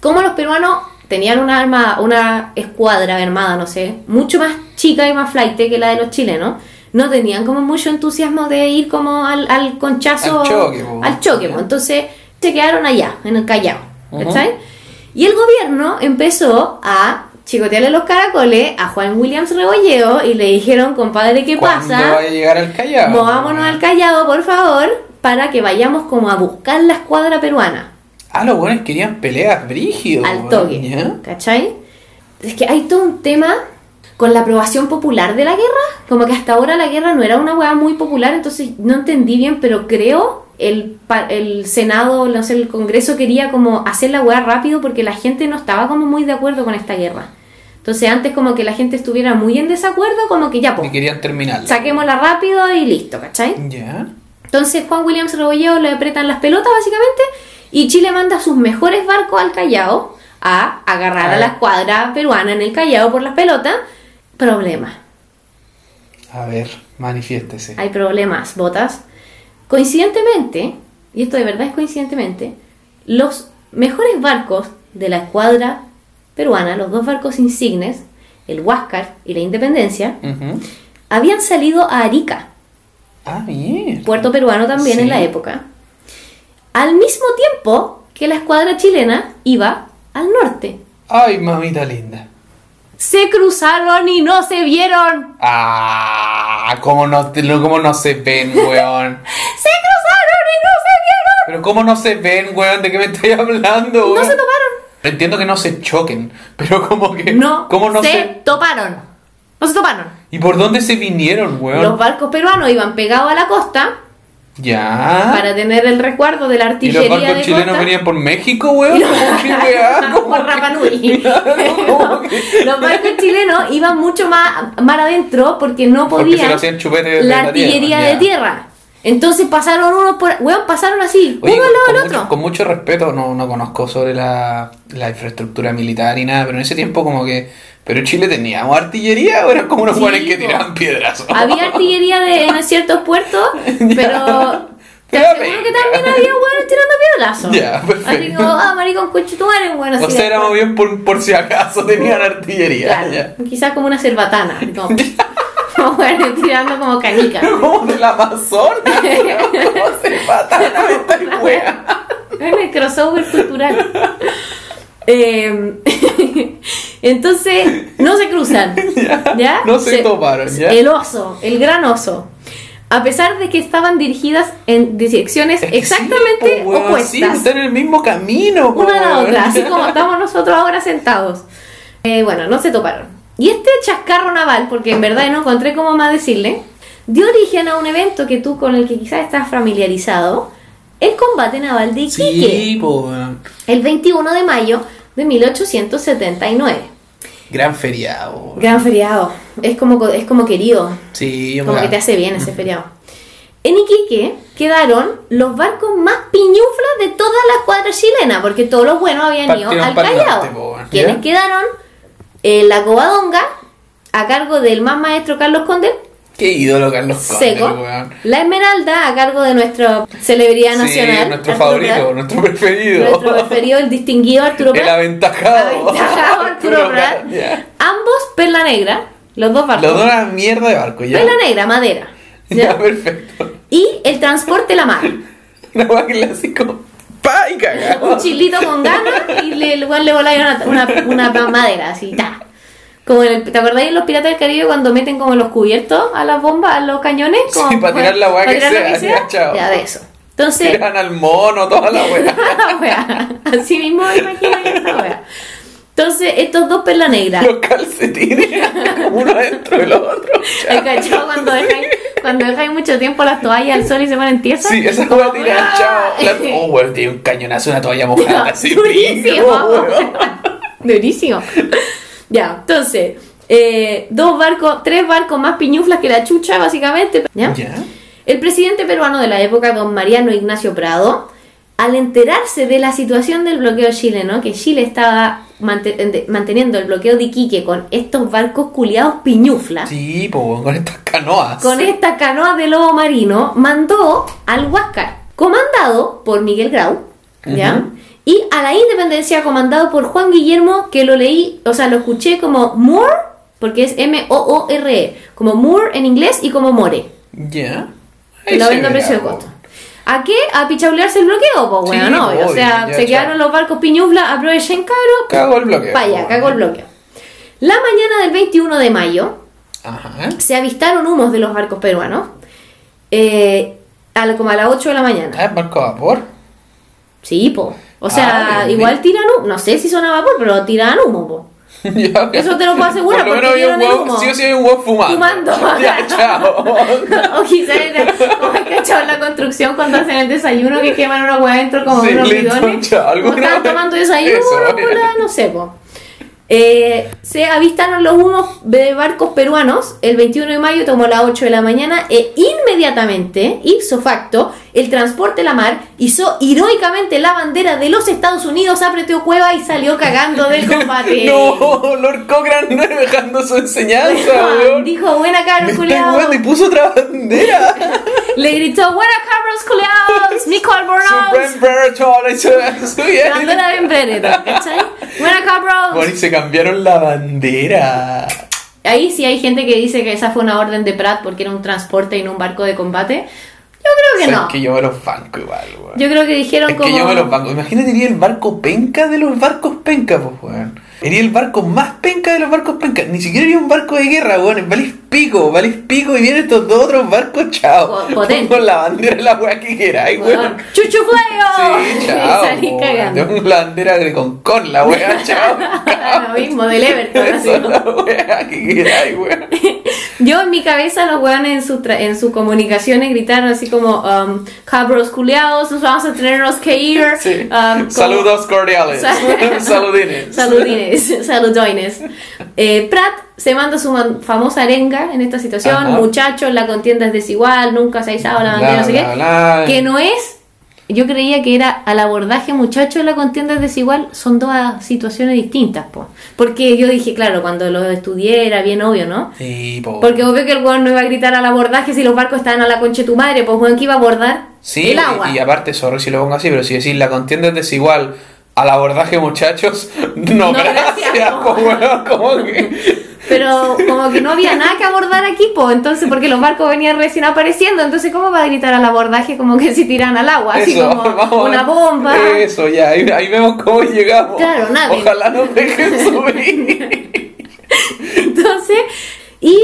Como los peruanos tenían una arma, una escuadra armada, no sé, mucho más chica y más flight que la de los chilenos, no tenían como mucho entusiasmo de ir como al, al conchazo, Al choque, al entonces se quedaron allá, en el Callao, Ujú. ¿cachai? Y el gobierno empezó a chicotearle los caracoles a Juan Williams Rebolleo y le dijeron, compadre, ¿qué ¿Cuándo pasa? vaya a llegar al Callao? Movámonos al Callao, por favor, para que vayamos como a buscar la escuadra peruana Ah, los buenos querían peleas brígidos. al toque. ¿Cachai? Es que hay todo un tema con la aprobación popular de la guerra. Como que hasta ahora la guerra no era una hueá muy popular, entonces no entendí bien, pero creo el, el Senado, no sé, el Congreso quería como hacer la hueá rápido porque la gente no estaba como muy de acuerdo con esta guerra. Entonces antes como que la gente estuviera muy en desacuerdo, como que ya, Y pues, querían terminarla. saquémosla rápido y listo, ¿cachai? Ya. Entonces Juan Williams Rebolleo le apretan las pelotas básicamente y Chile manda sus mejores barcos al Callao a agarrar a la escuadra peruana en el Callao por las pelotas. Problema. A ver, manifiéstese. Hay problemas, botas. Coincidentemente, y esto de verdad es coincidentemente, los mejores barcos de la escuadra peruana, los dos barcos insignes, el Huáscar y la Independencia, habían salido a Arica, Ah, bien. puerto peruano también Sí. en la época, al mismo tiempo que la escuadra chilena iba al norte. Ay, mamita linda. Se cruzaron y no se vieron. Ah, cómo no, no- cómo no se ven, weón. Se cruzaron y no se vieron. Pero cómo no se ven, weón, ¿de qué me estoy hablando, No weón? se toparon. Entiendo que no se choquen, pero como que... No, ¿Cómo no se, se...? toparon. No se toparon. ¿Y por dónde se vinieron, weón? Los barcos peruanos iban pegados a la costa Ya. para tener el resguardo de la ¿Y artillería los barcos de chilenos costa. venían por México, weón? Y los- ¿Qué weá? Por ¿Cómo que- Rapa Nui. Claro, ¿cómo que- Los barcos chilenos iban mucho más, más adentro porque no Porque se podían lo hacían chupete desde la la artillería tierra, de tierra. Entonces pasaron unos por... Weón, pasaron así, Oye, uno al lado del mucho, otro. con mucho respeto, no, no conozco sobre la, la infraestructura militar y nada, pero en ese tiempo como que... ¿Pero Chile teníamos artillería o eran como unos Sí, buenos que tiraban piedras? Había artillería de, en ciertos puertos, pero... Te aseguro que también había hueones tirando piedrazos. Ya, perfecto. Así como, ah, maricón, conchetumare, bueno, O sea, éramos bien por, por si acaso tenían artillería. Claro, ya. quizás como una cerbatana, como, como tirando como canica. Como del Amazonas, ¿cómo se patana esta wea? El crossover cultural. Eh, entonces, no se cruzan. ¿Ya? No se toparon, ¿ya? El oso, el gran oso. A pesar de que estaban dirigidas en direcciones Es exactamente sí, po, weón, opuestas. Sí, están en el mismo camino, po, una a la weón. otra, así como estamos nosotros ahora sentados. Eh, bueno, no se toparon. Y este chascarro naval, porque en verdad no encontré cómo más decirle, dio origen a un evento que tú con el que quizás estás familiarizado, el combate naval de Iquique, Sí, po, weón. el 21 de mayo de 1879. Gran feriado. Gran feriado, es como, es como querido, Sí, como que te hace bien ese feriado. En Iquique quedaron los barcos más piñuflas de toda la escuadra chilena, porque todos los buenos habían ido al Callao. norte, po, weón. Quienes quedaron en la Covadonga, a cargo del más maestro Carlos Conde, Qué ídolo Carlos Conde, Seco. weón. La Esmeralda, a cargo de nuestra celebridad nacional. Sí, nuestro Arturo favorito, Prat. nuestro preferido. Nuestro preferido, el distinguido Arturo El Prat. aventajado. Aventajado Arturo Prat. ya. Ambos perla negra, Los dos barcos. Los dos una mierda de barco, ya. Perla negra, madera. Ya, ¿ya? perfecto. Y el transporte la mar. Una hueá clásico. ¡Pa! Y cagado. Un chilito con ganas y le, igual le voláis una, una, una madera, así, ta. Como en el, ¿Te acordáis en los Piratas del Caribe cuando meten como los cubiertos a las bombas, a los cañones? Como, Sí, para tirar la hueá que tirar lo sea, ya, de eso. Entonces, Tiran al mono, toda la hueá. Así mismo me imagino esa. Entonces, estos dos perla negra. Los calcetines, uno dentro del otro. ¿Hay cachado cuando dejáis, cuando dejáis mucho tiempo las toallas al sol y se ponen tiesas? Sí, esa Como, ¡ah! chao. La- Oh, weón, tiene un cañonazo, una toalla mojada, así. Durísimo. weón. Durísimo. Ya, entonces, eh, dos barcos, tres barcos más piñuflas que la chucha, básicamente. ¿ya? Ya. El presidente peruano de la época, don Mariano Ignacio Prado, al enterarse de la situación del bloqueo chileno, que Chile estaba manteniendo el bloqueo de Iquique con estos barcos culiados piñuflas, Sí, con estas canoas. con estas canoas de lobo marino, mandó al Huáscar, comandado por Miguel Grau, ¿ya? Y a la Independencia, comandado por Juan Guillermo, que lo leí, o sea, lo escuché como Moore, porque es M-O-O-R-E, como Moore en inglés y como More. Ya. Que lo vendo a precio de costo. ¿A qué? A pichaulearse el bloqueo, pues, Sí, bueno, no. obvio, o sea, ya, se quedaron los barcos piñufla, aprovechen caro. Cago el bloqueo. Vaya, po, cagó el bloqueo. La mañana del 21 de mayo, Ajá. se avistaron humos de los barcos peruanos, eh, a la- como a las 8 de la mañana. Ah, barco a vapor. Sí, po. O sea, Ah, bien, igual tiran humo, no sé si son a vapor, pero tiran humo, po. Ya, Eso te lo puedo asegurar, Por lo porque menos había un vieron el huevo, humo. sí o sí hay un huevo fumando. Fumando. Ya, chao. o quizás cachado en la construcción cuando hacen el desayuno que queman una hueá dentro como Sí, unos listo, bidones. chao, alguna estaban tomando desayuno, Eso, no sé, po. Eh, se avistaron los humos de barcos peruanos el 21 de mayo, tomó las 8 de la mañana e inmediatamente, ipso facto, el transporte la mar hizo heroicamente la bandera de los Estados Unidos, apretó cueva y salió cagando del combate. No, Lord Cochrane no dejando su enseñanza, Dijo, buena cara, weando y puso otra bandera. Le gritó, buena cabros culiados, Nico Albornoz. Predator. Bandera de Embedded, ¿cachai? Buena cabros. Bueno, y se cambiaron la bandera. Ahí sí hay gente que dice que esa fue una orden de Pratt porque era un transporte y no un barco de combate. Yo creo que Sabes no. que yo me los banco igual, weón. Yo creo que dijeron Es como... que yo me los banco. Imagínate, el barco penca de los barcos penca, pues, weón. Sería el barco más penca de los barcos penca. Ni siquiera iría un barco de guerra, weón. Valís pico, valís pico y vienen estos dos otros barcos, chao. Po- potente. Con la bandera la weá que queráis, Weón. ¡Chuchufleo! Sí, chao. Salí cagando. La bandera de con con la weá, chao. Lo mismo, del Everton. la weá que queráis, weón. Yo en mi cabeza los weones en, su tra- en sus comunicaciones gritaron así como um, cabros culiados, nos vamos a tenernos que ir. Sí. um, como- Saludos cordiales. Sa- Saludines. Saludines, saludoines. Eh, Pratt se manda su famosa arenga en esta situación. Ajá. Muchachos, la contienda es desigual, nunca se ha izado la bandera, no sé qué. Que no es. Yo creía que era al abordaje, muchachos, la contienda es desigual. Son dos situaciones distintas, po. Porque yo dije, claro, cuando lo estudié era bien obvio, ¿no? Sí, po. Porque obvio que el weón no iba a gritar al abordaje si los barcos estaban a la concha de tu madre, pues weón que iba a abordar Sí, el agua. Y, y aparte, sorry si lo pongo así, pero si decís la contienda es desigual al abordaje, muchachos, no, No, gracias, weón, como que. Pero como que no había nada que abordar aquí, pues entonces, porque los barcos venían recién apareciendo, entonces, ¿cómo va a gritar al abordaje como que si tiran al agua? Así Eso, como vamos una bomba. Eso, ya, ahí, ahí vemos cómo llegamos. Claro, nave. Ojalá nos dejen subir. Entonces, y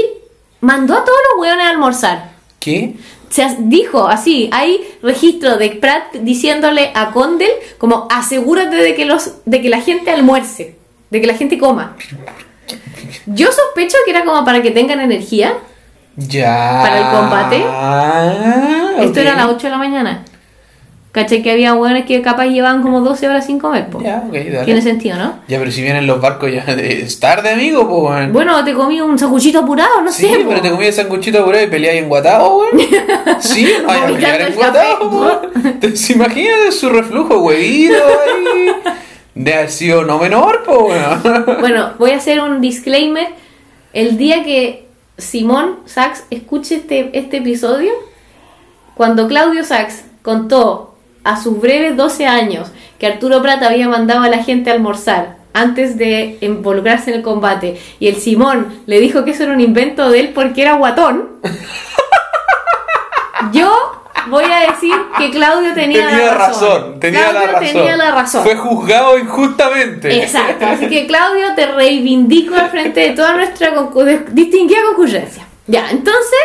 mandó a todos los hueones a almorzar. ¿Qué? Se dijo así, hay registro de Pratt diciéndole a Condel como asegúrate de que los de que la gente almuerce, de que la gente coma. Yo sospecho que era como para que tengan energía. Ya. ¿Para el combate? Ah, Esto era a las 8 de la mañana. ¿Caché que había hueones que capaz llevaban como 12 horas sin comer? po? Ya, ok, dale. Tiene sentido, ¿no? Ya, pero si vienen los barcos ya de- es tarde, amigo, pues, weón. Bueno, te comí un sacuchito apurado, no Sí, sé. po. pero te comí el sanguchito ahí y peleáis en Guatao, weón. Sí, vaya a pelear en Guatao, weón. Te- ¿Se imagina su reflujo, huevito ahí? De haber sido no menor, pues, weón. Bueno, voy a hacer un disclaimer. El día que Simón Sachs escuche este, este episodio, cuando Claudio Sachs contó a sus breves 12 años que Arturo Prata había mandado a la gente a almorzar antes de involucrarse en el combate y el Simón le dijo que eso era un invento de él porque era guatón, yo voy a decir que Claudio tenía, Tenía la razón, tenía la Claudio razón. tenía la razón. Fue juzgado injustamente. Exacto, así que Claudio te reivindico al frente de toda nuestra distinguida concurrencia. Ya, entonces,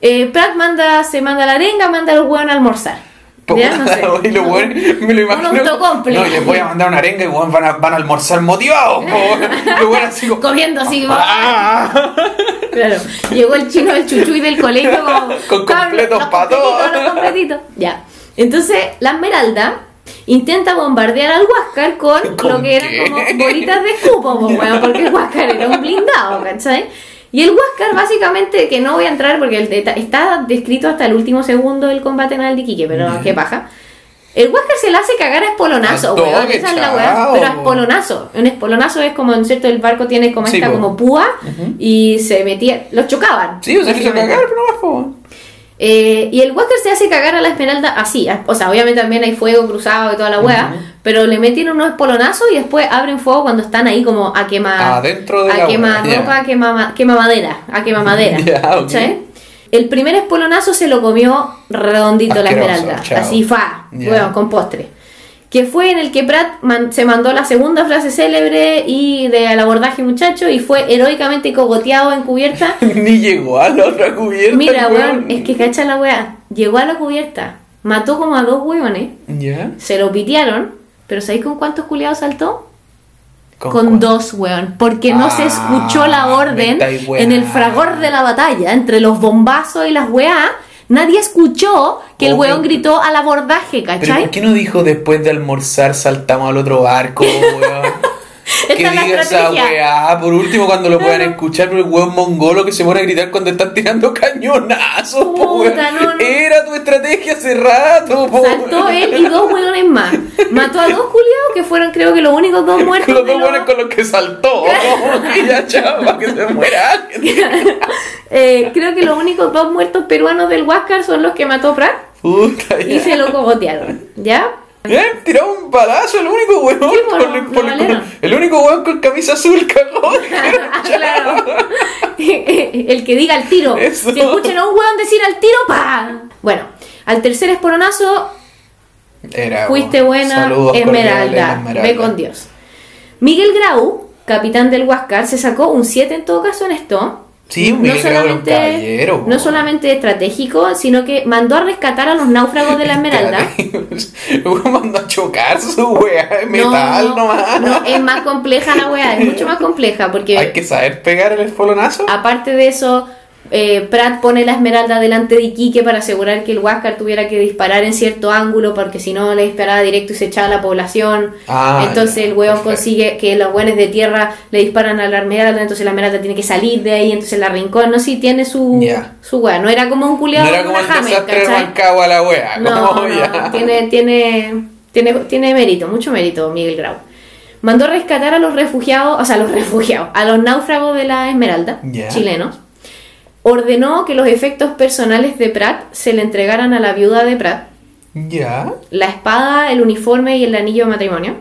eh, Pratt manda, se manda la arenga, manda al hueón a almorzar. Ya, no sé. y los hueones, me lo imagino. Un. No, les voy a mandar una arenga y weón, van, a, van a almorzar motivados. Los hueones así como. Comiendo así, ¡Ah! Claro, llegó el chino del chuchuy del colegio como, Con "Cabros, completos los pa' completitos, todos". los completitos". Ya. Entonces, la Esmeralda intenta bombardear al Huáscar con, ¿Con lo que eran como bolitas de escupo, pues, weón, porque el Huáscar era un blindado, ¿cachai? Y el Huáscar, básicamente, que no voy a entrar porque el está descrito hasta el último segundo del combate de Iquique, pero Ya. qué paja. El Huáscar se le hace cagar a espolonazo, weón. Esa es la weá. Pero a po. espolonazo. Un espolonazo es como, en cierto, el barco tiene como Sí, esta po. como púa y se metía. Los chocaban. Sí, o sea, se hizo cagar, pero no. Eh, y el Huáscar se hace cagar a la Esmeralda así. a- O sea, obviamente también hay fuego cruzado y toda la wea. Pero le metieron unos espolonazos y después abren fuego cuando están ahí como a quemar. Adentro de a la quemar ropa, ya. a quemar, ma- quema madera. A quemar madera. El primer espolonazo se lo comió redondito la Esmeralda. chao. Así fa, Ya. weón, con postre. Que fue en el que Pratt man- se mandó la segunda frase célebre y de al abordaje muchacho y fue heroicamente cogoteado en cubierta Ni llegó a la otra cubierta. Mira, weón, es que cacha la weá. Llegó a la cubierta, mató como a dos weones, ¿Ya? se lo pitearon, pero ¿sabéis con cuántos culiados saltó? Con, dos, weón. Porque no se Ah, escuchó la orden en el fragor de la batalla, entre los bombazos y las weá. Nadie escuchó que el weón gritó al abordaje, ¿Pero ¿cachai? por qué no dijo después de almorzar saltamos al otro barco, weón? que la diga esa weá, por último cuando lo puedan escuchar, pero el weón mongolo que se pone a gritar cuando están tirando cañonazos, po. Puta, no, no. Era tu estrategia hace rato, po, Saltó él y dos weones más. Mató a dos culiados que fueron, creo que, los únicos dos muertos. Los dos los- weones con los que saltó, y ya chava, que se muera alguien. Eh, creo que los únicos dos muertos peruanos del Huáscar son los que mató Pratt Puta, y ya. se lo cogotearon. ¿Ya? Eh, tiró un balazo, el único. Sí, valieron. el único weón con camisa azul, cagó. claro. El que diga al tiro. Eso. Si escuchan a un weón decir al tiro, ¡pa! Bueno, al tercer esporonazo Era, fuiste buena, Esmeralda. Esmeralda. Ve con Dios. Miguel Grau, capitán del Huáscar, se sacó un 7 en todo caso en esto. Sí, Miguel Grau era un caballero, no solamente estratégico, sino que mandó a rescatar a los náufragos de la Esmeralda. Mandó a chocar su weá metal no, nomás. no, es más compleja la weá, es mucho más compleja porque Hay que saber pegar el espolonazo. aparte de eso, eh, Pratt pone la esmeralda delante de Iquique para asegurar que el Huáscar tuviera que disparar en cierto ángulo porque si no le disparaba directo y se echaba a la población. Ah, entonces el hueón perfecto. consigue que los buenos de tierra le disparan a la esmeralda, entonces la esmeralda tiene que salir de ahí, entonces la rincón, no sí tiene su, su weá. No era como un culiado no era como el desastre. Rancagua la weá. No, tiene, tiene, tiene, tiene mérito, mucho mérito Miguel Grau. Mandó a rescatar a los refugiados, o sea, a los refugiados, a los náufragos de la Esmeralda, chilenos. Ordenó que los efectos personales de Pratt se le entregaran a la viuda de Pratt, Ya. la espada, el uniforme y el anillo de matrimonio,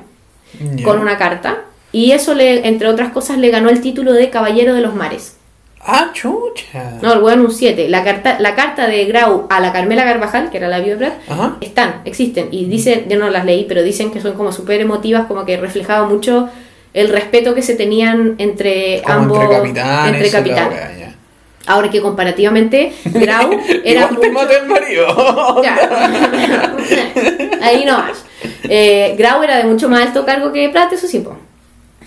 ya. con una carta. Y eso, le, entre otras cosas, le ganó el título de Caballero de los Mares. Ah, chucha. No, el weón un 7. La carta, la carta de Grau a la Carmela Carvajal, que era la viuda de Pratt, Ajá. están, existen. Y dicen, yo no las leí, pero dicen que son como súper emotivas, como que reflejaba mucho el respeto que se tenían entre Como ambos. entre capitanes. entre capitanes. Ahora que comparativamente, Grau era. Te mucho- al marido. Ya. Ahí no más. Eh, Grau era de mucho más alto cargo que Pratt, eso sí, po.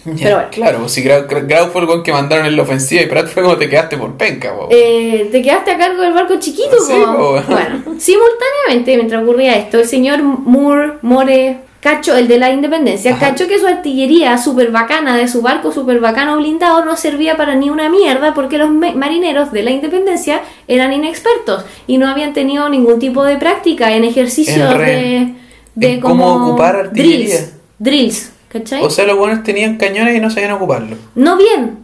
Pero bueno. Claro, si Grau, Grau fue el weón que mandaron en la ofensiva y Pratt fue como te quedaste por penca, po. Eh, te quedaste a cargo del barco chiquito, Sí, po? po. Bueno, simultáneamente, mientras ocurría esto, el señor Moore, More, Cacho, el de la Independencia, Ajá. cachó que su artillería super bacana de su barco super bacano blindado no servía para ni una mierda porque los marineros de la Independencia eran inexpertos y no habían tenido ningún tipo de práctica en ejercicios En de, de en cómo ocupar artillería. drills, drills, ¿cachai? O sea, los buenos tenían cañones y no sabían ocuparlo. no bien,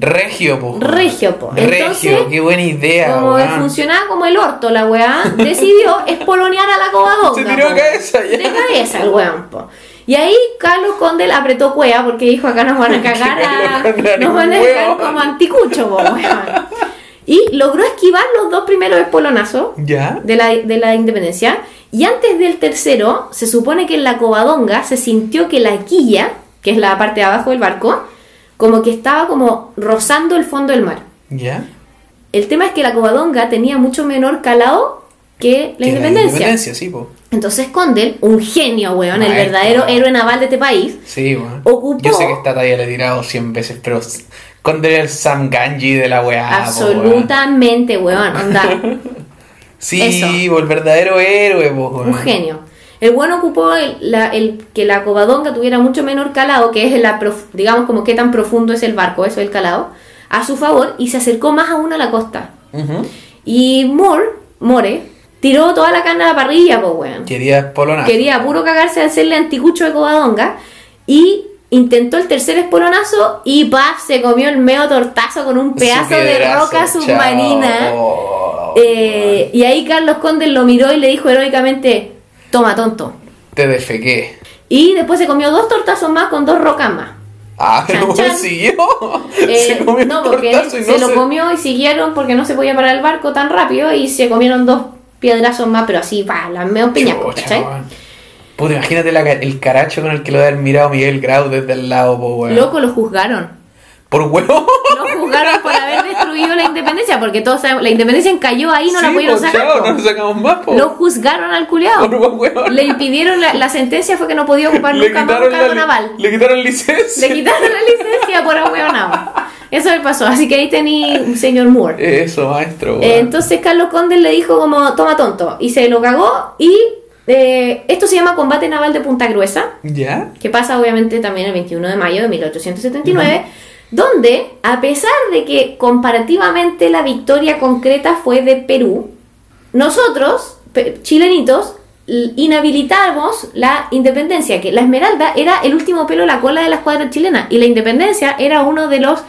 Regio, po. Regio, po. Regio, Entonces, qué buena idea, como funcionaba como el orto la weá, decidió espolonear a la covadonga. Se tiró po. de cabeza ya. De cabeza el weón, po. Y ahí Carlos Condel apretó cuea porque dijo acá nos van a cagar a, nos van a dejar como anticucho, po, weón. Y logró esquivar los dos primeros espolonazos ¿Ya? de la, de la independencia. Y antes del tercero, se supone que en la Covadonga se sintió que la quilla, que es la parte de abajo del barco, como que estaba como rozando el fondo del mar. ¿Ya? El tema es que la Covadonga tenía mucho menor calado que la Que independencia. independencia, sí, po. Entonces Condel, un genio, weón, el verdadero héroe naval de este país, Sí, weón. Ocupó- Yo sé que esta talla la he tirado 100 veces, pero con el Sam Ganji de la weá. po, weón. absolutamente, weón, onda, Sí, po, el verdadero héroe, po, weón. un genio. El bueno ocupó el, la- el que la Covadonga tuviera mucho menor calado, que es la, prof- digamos como qué tan profundo es el barco, eso es el calado, a su favor y se acercó más aún a la costa. Y Moore, More, tiró toda la carne a la parrilla, pues weón. Quería polonar. Quería puro cagarse de hacerle anticucho de Covadonga y intentó el tercer espolonazo y paf, se comió el medio tortazo con un pedazo de roca submarina. Oh, Eh, y ahí Carlos Conde lo miró y le dijo heroicamente, toma tonto. Te defequé. Y después se comió dos tortazos más con dos rocas más. Ah, chan. siguió. Eh, se comió no, porque y se no lo comió y siguieron porque no se podía parar el barco tan rápido y se comieron dos piedrazos más, pero así, pa, las medio Chucha, ¿cachai? Puta, imagínate la el caracho con el que lo debe haber mirado Miguel Grau desde el lado, po, weón. Loco, lo juzgaron. Por huevo. Lo juzgaron por destruido la independencia, porque todos sabemos, la independencia cayó ahí no la pudieron po, sacar. chao, no lo sacamos más, po. Lo juzgaron al hueón. Le impidieron, la, la sentencia fue que no podía ocupar Le nunca más un cargo naval. le quitaron licencia. Le quitaron la licencia por ahueonado. Eso le pasó. Así que ahí tenía un señor Moore. Eso, maestro. Eh, entonces Carlos Conde le dijo como, toma tonto. Y se lo cagó y eh, esto se llama combate naval de Punta Gruesa, ¿Ya? que pasa obviamente también el 21 de mayo de 1879, donde a pesar de que comparativamente la victoria concreta fue de Perú, nosotros, chilenitos, inhabilitamos la independencia, que la Esmeralda era el último pelo de la cola de la escuadra chilena y la independencia era uno de los,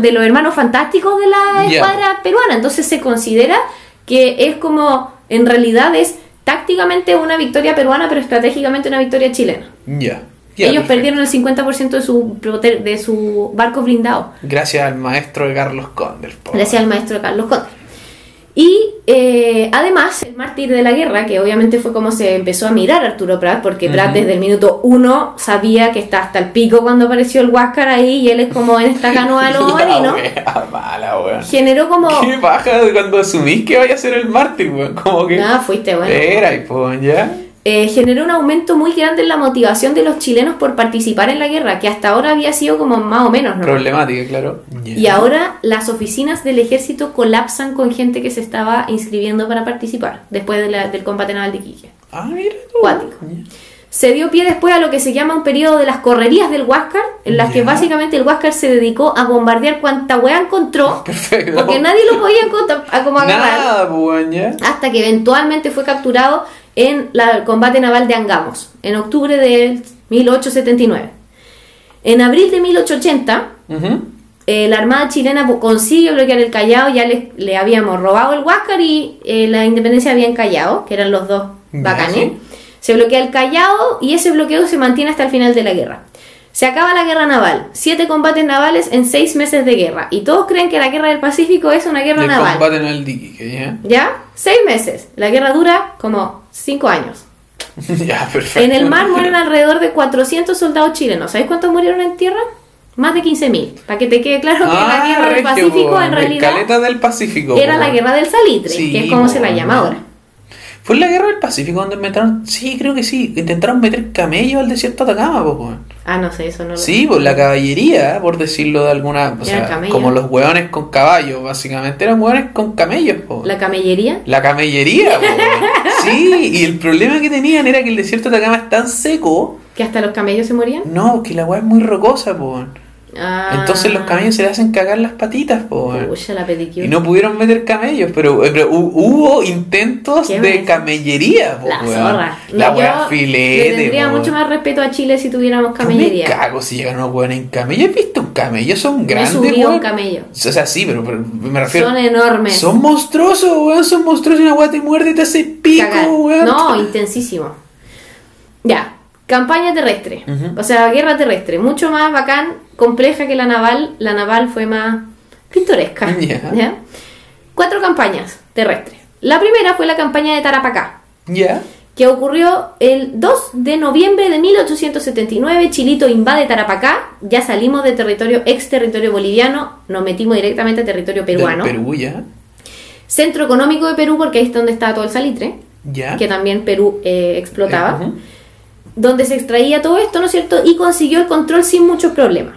de los hermanos fantásticos de la escuadra peruana. Entonces se considera que es como, en realidad es tácticamente una victoria peruana, pero estratégicamente una victoria chilena. Ya. Ya, Ellos perfecto. perdieron el 50% de su, de su barco blindado. Gracias al maestro de Carlos Condel. Gracias al maestro Carlos Conde. Y eh, además, el mártir de la guerra, que obviamente fue como se empezó a mirar a Arturo Prat, porque Prat desde el minuto uno sabía que está hasta el pico cuando apareció el Huáscar ahí y él es como en esta canoa de los marinos. wea mala, weón. Generó como. Qué baja cuando asumís que vaya a ser el mártir, weón. Como que. No, fuiste bueno. Era, y pues, ya. Eh, generó un aumento muy grande en la motivación de los chilenos por participar en la guerra, que hasta ahora había sido como más o menos, ¿no? Problemática, claro. Y ahora las oficinas del ejército colapsan con gente que se estaba inscribiendo para participar después de la- del combate naval de Quique. Ah, mira tú. Cuático. Se dio pie después a lo que se llama un periodo de las correrías del Huáscar, en las que básicamente el Huáscar se dedicó a bombardear cuanta weá encontró, Perfecto. porque nadie lo podía encont- a como agarrar, Nada, pues, hasta que eventualmente fue capturado en la- el combate naval de Angamos, en octubre de 1879. En abril de 1880, Ujú. eh, la Armada chilena consigue bloquear el Callao, ya le, le habíamos robado el Huáscar y eh, la Independencia había en Callao, que eran los dos bacanes. sí. Se bloquea el Callao y ese bloqueo se mantiene hasta el final de la guerra. Se acaba la guerra naval, siete combates navales en seis meses de guerra. Y todos creen que la guerra del Pacífico es una guerra El naval. combate en el dique, ya. ¿Ya? Seis meses. La guerra dura como cinco años. ya, perfecto. En el mar mueren alrededor de 400 soldados chilenos. ¿Sabéis cuántos murieron en tierra? Más de 15.000. Para que te quede claro que la Ah, guerra del Pacífico en realidad Caleta del Pacífico. era la guerra del salitre, Sí, que es como se la llama ahora. ¿Fue en la guerra del Pacífico donde inventaron? Sí, creo que sí. Intentaron meter camellos al desierto de Atacama, weón. Ah, no sé, eso no lo Sí, pues la caballería, por decirlo de alguna. O sea, como los hueones con caballos, básicamente eran hueones con camellos, po. La camellería. La camellería, po. Sí, y el problema que tenían era que el desierto de Atacama es tan seco. Que hasta los camellos se morían. No, que la hueá es muy rocosa, po. Ah, Entonces los camellos se le hacen cagar las patitas, po. Pucha, la pedicure. Y no pudieron meter camellos, pero, pero hu- hubo intentos ¿Qué de me- camellería, po, La weón. zorra. La No, filete, Le tendría po, mucho más respeto a Chile si tuviéramos Yo me camellería. cago si llegan unos hueones en camello. ¿Has visto un camello? Son Me grandes, a un camello. O sea, sí, pero, pero me refiero. Son enormes. Son monstruosos, weón. Son monstruosos y una weá te muerde y te hace pico, Cagar. weón. No, intensísimo. Ya. Campaña terrestre, o sea, guerra terrestre, mucho más bacán, compleja que la naval. La naval fue más pintoresca. Cuatro campañas terrestres. La primera fue la campaña de Tarapacá, que ocurrió el 2 de noviembre de 1879. Chilito invade Tarapacá, ya salimos de territorio ex territorio boliviano, nos metimos directamente a territorio peruano. Del Perú, ¿ya? Centro económico de Perú, porque ahí es donde estaba todo el salitre, que también Perú eh, explotaba, Ujú. Donde se extraía todo esto, ¿no es cierto? Y consiguió el control sin muchos problemas.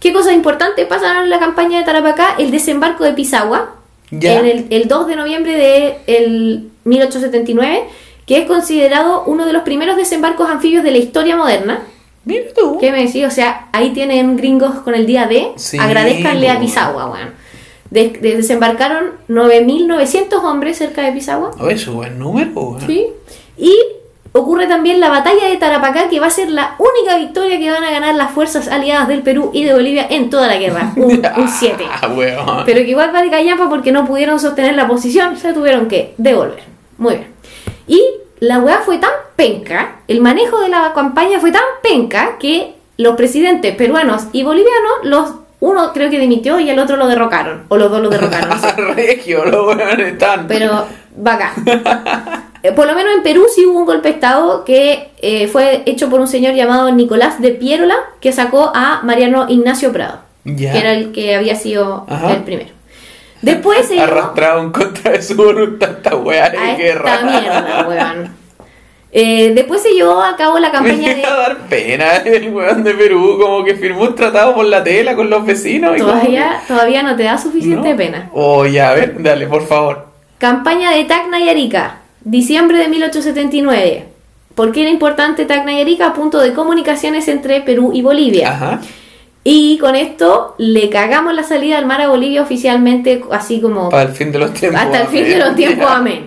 ¿Qué cosas importantes pasaron en la campaña de Tarapacá? El desembarco de Pisagua, Ya. en el, el 2 de noviembre de el 1879, que es considerado uno de los primeros desembarcos anfibios de la historia moderna. Mira tú. ¿Qué me decís? O sea, ahí tienen gringos con el día D. Sí, Agradezcanle a. Pisagua, weón. De- de- desembarcaron 9.900 hombres cerca de Pisagua. Oh, eso, buen número, weón. ¿sí? Y ocurre también la batalla de Tarapacá, que va a ser la única victoria que van a ganar las fuerzas aliadas del Perú y de Bolivia en toda la guerra. Un 7. Ah. Pero que igual va de callampa porque no pudieron sostener la posición, se tuvieron que devolver. Muy bien. Y la weá fue tan penca, el manejo de la campaña fue tan penca que los presidentes peruanos y bolivianos, los uno creo que dimitió y el otro lo derrocaron. O los dos lo derrocaron. no sé. Regio, los weones están. Pero bacán. Eh, Por lo menos en Perú sí hubo un golpe de Estado que eh, fue hecho por un señor llamado Nicolás de Piérola que sacó a Mariano Ignacio Prado, Ya. que era el que había sido Ajá. el primero. Después se Arrastrado en contra de su voluntad esta weá de a guerra. esta mierda, weón. Eh, después se llevó a cabo la Me campaña a de... dar pena el weón de Perú, como que firmó un tratado por la tela con los vecinos. y como Todavía, todavía no te da que- suficiente ¿No? pena. Oh, ya, a ver, dale, por favor. Campaña de Tacna y Arica, diciembre de 1879. ¿Por qué era importante Tacna y Arica? Punto de comunicaciones entre Perú y Bolivia. Ajá. Y con esto le cagamos la salida al mar a Bolivia oficialmente, así como Para el fin de los tiempos. hasta el fin de los tiempos, amén.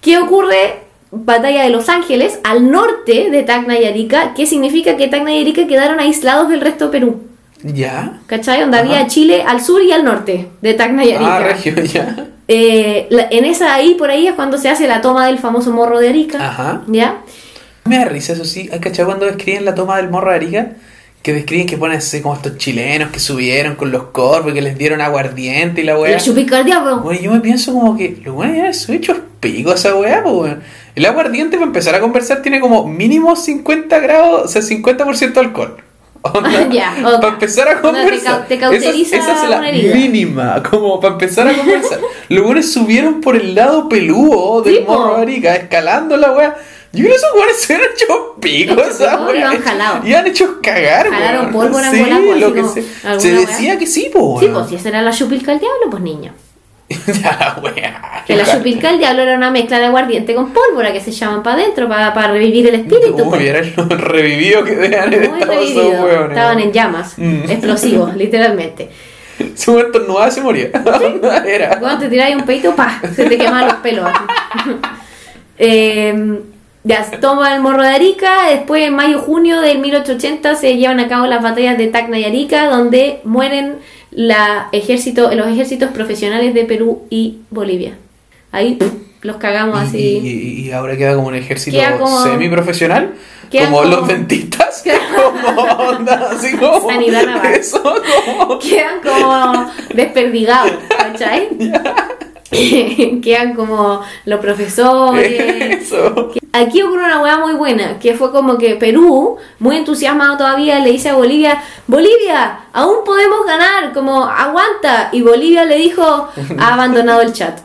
¿Qué ocurre? Batalla de Los Ángeles, al norte de Tacna y Arica, que significa que Tacna y Arica quedaron aislados del resto de Perú. Ya. ¿Cachai? Donde Ajá. había Chile al sur y al norte de Tacna y Arica. Ah, región, ya. Eh, la- en esa ahí, por ahí, es cuando se hace la toma del famoso morro de Arica. Ajá. ¿Ya? Me da risa, eso sí. ¿Has cachado cuando describen la toma del morro de Arica? Que describen que ponen así como estos chilenos que subieron con los corvos y que les dieron aguardiente y la weá. La chupica al diablo. Bueno, yo me pienso como que los weones ya son hechos picos esa weá, pues weón. El aguardiente para empezar a conversar tiene como mínimo 50 grados, o sea, 50% alcohol. Onda. Para empezar a te conversar. cau- te cauteriza esa, esa es la mínima, como para empezar a conversar. los weones subieron por el lado peludo del Sí, morro Arica, escalando la creo que esos weones se han hecho picos, y. Y han hecho cagar, Jalaron pólvora en Sí, bola, pues, lo así que como se, decía que sí, po, Sí, pues si esa era la chupilca al diablo, pues niño. La weá. Que la chupilca del diablo era una mezcla de aguardiente con pólvora que se llaman para adentro para revivir el espíritu. Uy, pues. era lo revivido que dejan revivido. Estaban en llamas, Mm. explosivos, literalmente. Si un estornudaba se moría. Era. Cuando te tiráis un peito, pa, se te queman los pelos. Eh, ya toma el morro de Arica, después en mayo-junio del 1880 se llevan a cabo las batallas de Tacna y Arica, donde mueren la ejército, los ejércitos profesionales de Perú y Bolivia. Ahí los cagamos Y, así. y- y ahora queda como un ejército como- semiprofesional. Como, como- los dentistas. Como onda, así como. Sanidad naval. Eso, como. Quedan como desperdigados, ¿cachai? Quedan como los profesores. Eso. Aquí ocurre una hueá muy buena, que fue como que Perú, muy entusiasmado todavía, le dice a Bolivia, Bolivia, aún podemos ganar, como aguanta. Y Bolivia le dijo, ha abandonado el chat.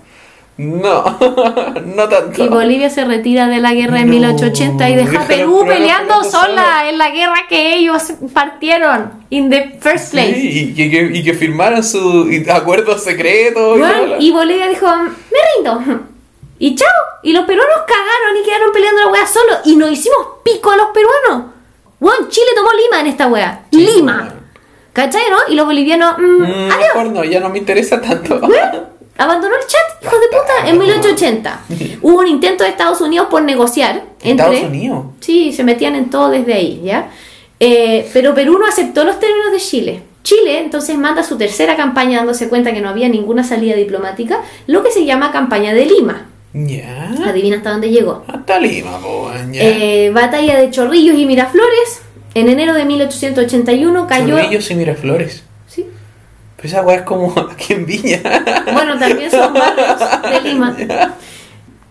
No, no tanto. Y Bolivia se retira de la guerra en No, 1880 y deja a Perú peleando sola en la guerra que ellos partieron, in the first place. Sí, y, que, que- y que firmaran sus acuerdos secretos. y Bueno, y Bolivia dijo, me rindo. Y chao. Y los peruanos cagaron y quedaron peleando la wea solo. Y nos hicimos pico a los peruanos. Bueno, Chile tomó Lima en esta wea. Sí, Lima. bueno. ¿Cachai, no? Y los bolivianos, mm, Mm, adiós. mejor no, ya no me interesa tanto. Abandonó el chat, hijo de puta, en 1880. Hubo un intento de Estados Unidos por negociar entre... Estados Unidos. Sí, se metían en todo desde ahí, ¿ya? Eh, pero Perú no aceptó los términos de Chile. Chile entonces manda su tercera campaña dándose cuenta que no había ninguna salida diplomática, lo que se llama campaña de Lima. Ya. Adivina hasta dónde llegó. Hasta Lima, ya. Eh, batalla de Chorrillos y Miraflores. En enero de 1881 cayó. Chorrillos y Miraflores. Pues esa weá es como aquí en Viña. Bueno, también son barrios de Lima.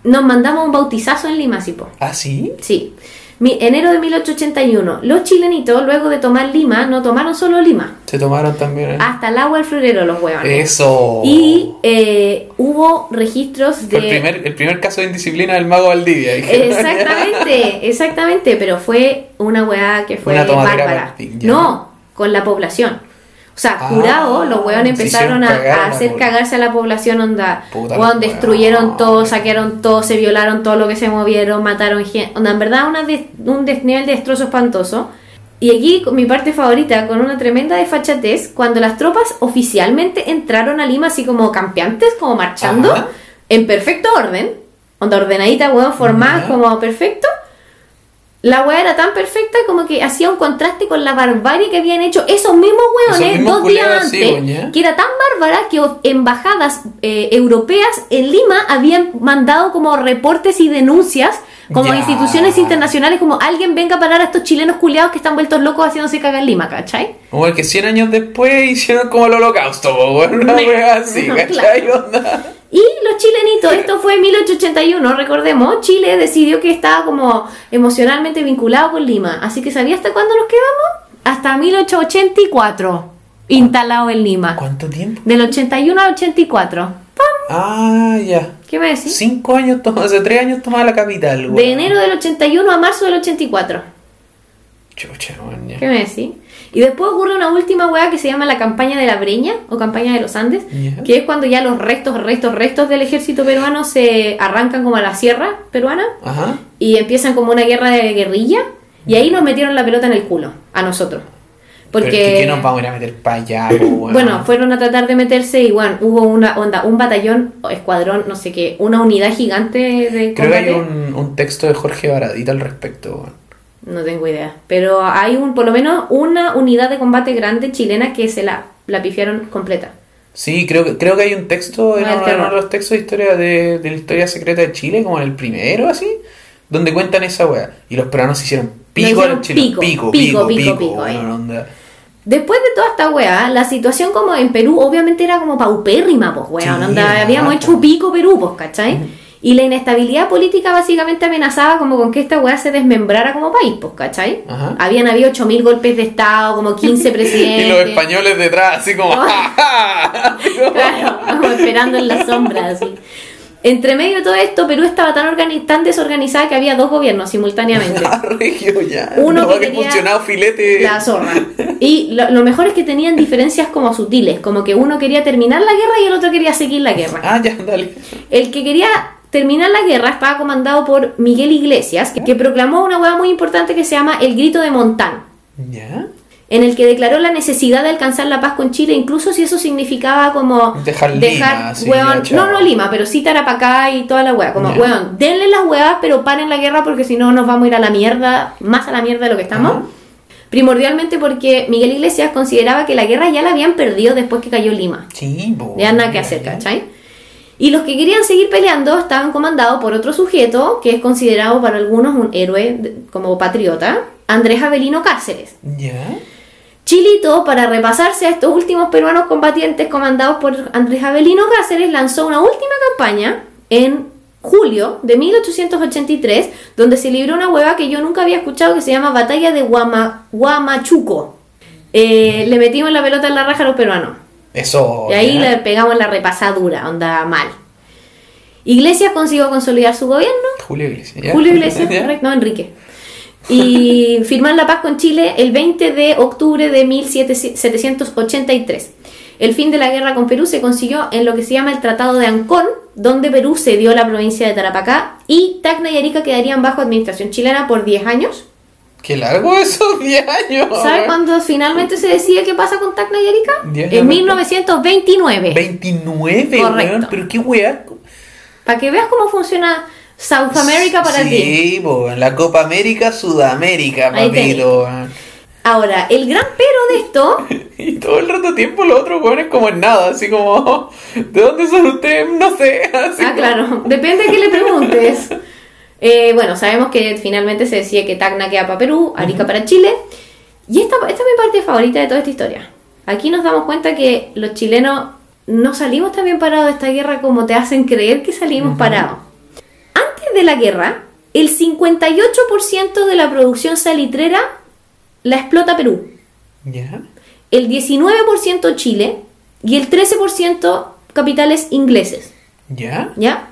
Nos mandamos un bautizazo en Lima, sí, po. ¿Ah, sí? Sí. Mi- enero de 1881. Los chilenitos, luego de tomar Lima, no tomaron solo Lima. Se tomaron también. ¿eh? Hasta el agua del florero los huevones. Eso. Y eh, hubo registros de... el primer, el primer caso de indisciplina del mago Valdivia. Exactamente, exactamente, pero fue una weá que fue Una bárbara. No, con la población. O sea, Ah, jurado, los se empezaron a, cagar hacer cagarse a la población, onda. Los destruyeron todo, saquearon todo, se violaron todo lo que se movieron, mataron gente. Onda, en verdad, una des- un desnivel de destrozo espantoso. Y aquí mi parte favorita, con una tremenda desfachatez, cuando las tropas oficialmente entraron a Lima así como campeantes, como marchando, Ajá. en perfecto orden, onda ordenadita, weón, formada como perfecto. La weá era tan perfecta como que hacía un contraste con la barbarie que habían hecho esos mismos Esos weones mismos dos días sí, antes, que era tan bárbara que embajadas eh, europeas en Lima habían mandado como reportes y denuncias como Ya. instituciones internacionales como alguien venga a parar a estos chilenos culiados que están vueltos locos haciéndose cagar en Lima, ¿cachai? Como el que 100 años después hicieron como el holocausto, Me- wea así, ¿cachai? Onda. Y los chilenitos, esto fue en 1881, recordemos, Chile decidió que estaba como emocionalmente vinculado con Lima. Así que ¿sabía hasta cuándo nos quedamos? Hasta 1884, instalado en Lima. ¿Cuánto tiempo? Del 81 al 84. ¡Pam! Ah, ya. ¿Qué me decís? Cinco años, hace tres años tomaba la capital, weón. De enero del 81 a marzo del 84. Chucha, ya. ¿Qué me decís? Y después ocurre una última hueá que se llama la campaña de la Breña o campaña de los Andes, que es cuando ya los restos, restos, restos del ejército peruano se arrancan como a la sierra peruana Ajá. y empiezan como una guerra de guerrilla y ahí nos metieron la pelota en el culo a nosotros. Porque Pero es que, ¿qué nos vamos a ir a meter para allá, bueno, fueron a tratar de meterse y bueno, hubo una onda, un batallón o escuadrón, no sé qué, una unidad gigante de Creo que hay combate. un, un texto de Jorge Baradita al respecto, weón. No tengo idea. Pero hay un, por lo menos una unidad de combate grande chilena que se la, la pifiaron completa. Sí, creo que, creo que hay un texto en uno, de los textos de historia de, de la historia secreta de Chile, como en el primero, así, donde cuentan esa wea. Y los peruanos se hicieron pico hicieron a los chilenos. pico, Pico, pico, pico, pico, onda. Después de toda esta weá, la situación como en Perú obviamente era como paupérrima, pues weón. Sí, habíamos po. hecho pico Perú, pues, ¿cachai? Y la inestabilidad política básicamente amenazaba como con que esta weá se desmembrara como país, pues, ¿cachai? Ajá. Habían habido 8.000 golpes de Estado, como 15 presidentes. Y los españoles detrás, así como. ¡Ja, ja! Claro, como esperando en la sombra, así. Entre medio de todo esto, Perú estaba tan, tan desorganizada que había dos gobiernos simultáneamente. Ah, regio, ya. Uno No, que funcionaba filete. La zorra. Y lo, lo mejor es que tenían diferencias como sutiles, como que uno quería terminar la guerra y el otro quería seguir la guerra. Ah, ya, dale. El que quería terminar la guerra estaba comandado por Miguel Iglesias, que, que proclamó una hueá muy importante que se llama el Grito de Montán. ¿Ya? en el que declaró la necesidad de alcanzar la paz con Chile, incluso si eso significaba como Dejar Lima, sí, ya, chao. no, no Lima, pero sí Tarapacá y toda la weá, como, Ya. weón, denle las weas, pero paren la guerra porque si no nos vamos a ir a la mierda, más a la mierda de lo que estamos. Primordialmente porque Miguel Iglesias consideraba que la guerra ya la habían perdido después que cayó Lima. Sí, po. Ya nada que hacer, ¿cachai? Y los que querían seguir peleando estaban comandados por otro sujeto que es considerado para algunos un héroe como patriota, Andrés Avelino Cáceres. ¿Ya? Chilito, para repasarse a estos últimos peruanos combatientes comandados por Andrés Avelino Cáceres, lanzó una última campaña en julio de 1883, donde se libró una hueva que yo nunca había escuchado que se llama Batalla de Guama, Guamachuco. Eh, le metimos la pelota en la raja a los peruanos. Eso. Y ahí le pegamos la repasadura, onda mal. Iglesias consiguió consolidar su gobierno Julio Iglesias. ¿ya? Julio Iglesias, correcto, no Enrique. Y firmar la paz con Chile el 20 de octubre de 1783. El fin de la guerra con Perú se consiguió en lo que se llama el Tratado de Ancón, donde Perú cedió la provincia de Tarapacá y Tacna y Arica quedarían bajo administración chilena por 10 años. Qué largo esos 10 años. ¿Sabes weón. cuando finalmente se decide qué pasa con Tacna y Arica? Diez En años. 1929. 29, Correcto. weón. Pero qué weá. Para que veas cómo funciona South America para ti. Sí, en la Copa América, Sudamérica, papito. weón. Ahora, el gran pero de esto Y todo el rato tiempo los otros hueones como en nada, así como, ¿de dónde son ustedes? No sé. Así Ah, como- claro, depende de qué le preguntes. Eh, bueno, sabemos que finalmente se decide que Tacna queda para Perú, Arica para Chile. Y esta, esta es mi parte favorita de toda esta historia. Aquí nos damos cuenta que los chilenos no salimos tan bien parados de esta guerra como te hacen creer que salimos parados. Antes de la guerra, el 58% de la producción salitrera la explota Perú ¿Ya? el 19% Chile y el 13% capitales ingleses. ¿Ya? ¿Ya?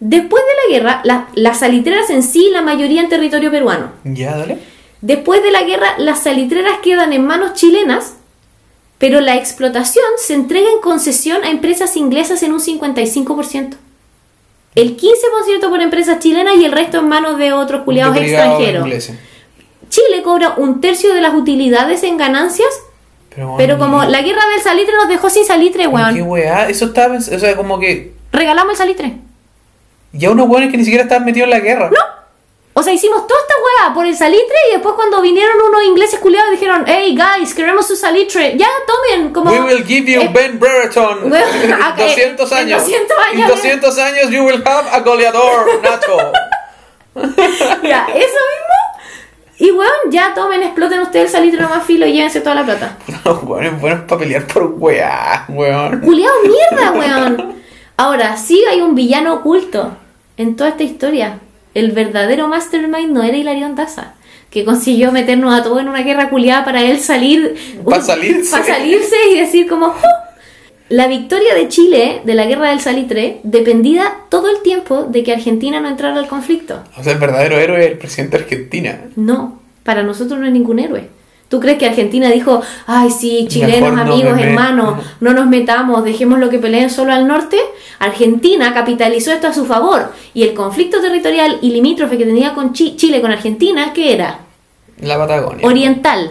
Después de la guerra, la- las salitreras en sí, la mayoría en territorio peruano. ¿Ya, dale? Después de la guerra, las salitreras quedan en manos chilenas, pero la explotación se entrega en concesión a empresas inglesas en un 55%. El 15% por empresas chilenas y el resto en manos de otros culiados extranjeros. Chile cobra un tercio de las utilidades en ganancias, Pero, como la guerra del salitre nos dejó sin salitre, ¿Qué weón. weá? Eso estaba O sea, como que. Regalamos el salitre. Ya unos weones que ni siquiera estaban metidos en la guerra. O sea, hicimos toda esta hueá por el salitre y después cuando vinieron unos ingleses culiados dijeron, hey guys, queremos su salitre. Ya, tomen, como... We will give you Eh, Ben Brereton. Bueno, ah, eh, 200 años. 200 años, En 200 años you will have a goleador, Nacho. Ya, eso mismo. Y weón, ya tomen, exploten ustedes el salitre nomás filo y llévense toda la plata. Los weones buenos para pelear por weá, weón. Culiado mierda, weón. Ahora, sí hay un villano oculto en toda esta historia. El verdadero mastermind no era Hilarión Daza, que consiguió meternos a todos en una guerra culiada para él salir. Pa' salirse. pa' salirse y decir como. "Oh". La victoria de Chile de la guerra del salitre dependía todo el tiempo de que Argentina no entrara al conflicto. O sea, el verdadero héroe es el presidente de Argentina. No, para nosotros no es ningún héroe. ¿Tú crees que Argentina dijo, ay sí, chilenos, Mejor amigos, me meto"? hermanos, no nos metamos, dejemos lo que peleen solo al norte? Argentina capitalizó esto a su favor y el conflicto territorial y limítrofe que tenía con Chi- Chile con Argentina, ¿qué era? La Patagonia. Oriental.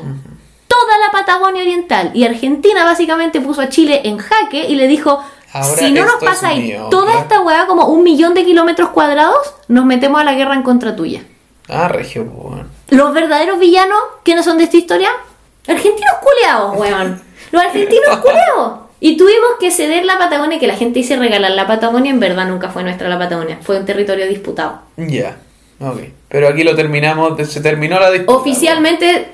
Toda la Patagonia oriental. Y Argentina básicamente puso a Chile en jaque y le dijo, Ahora si no nos pasáis mío, toda esta weá como un millón de kilómetros cuadrados, nos metemos a la guerra en contra tuya. Ah, regio, weón. Los verdaderos villanos, ¿quiénes son de esta historia? Argentinos culeados, weón. Los argentinos culeados. Y tuvimos que ceder la Patagonia, que la gente dice regalar la Patagonia, en verdad nunca fue nuestra la Patagonia, fue un territorio disputado. Ya. Ok. Pero aquí lo terminamos, se terminó la disputa. Oficialmente,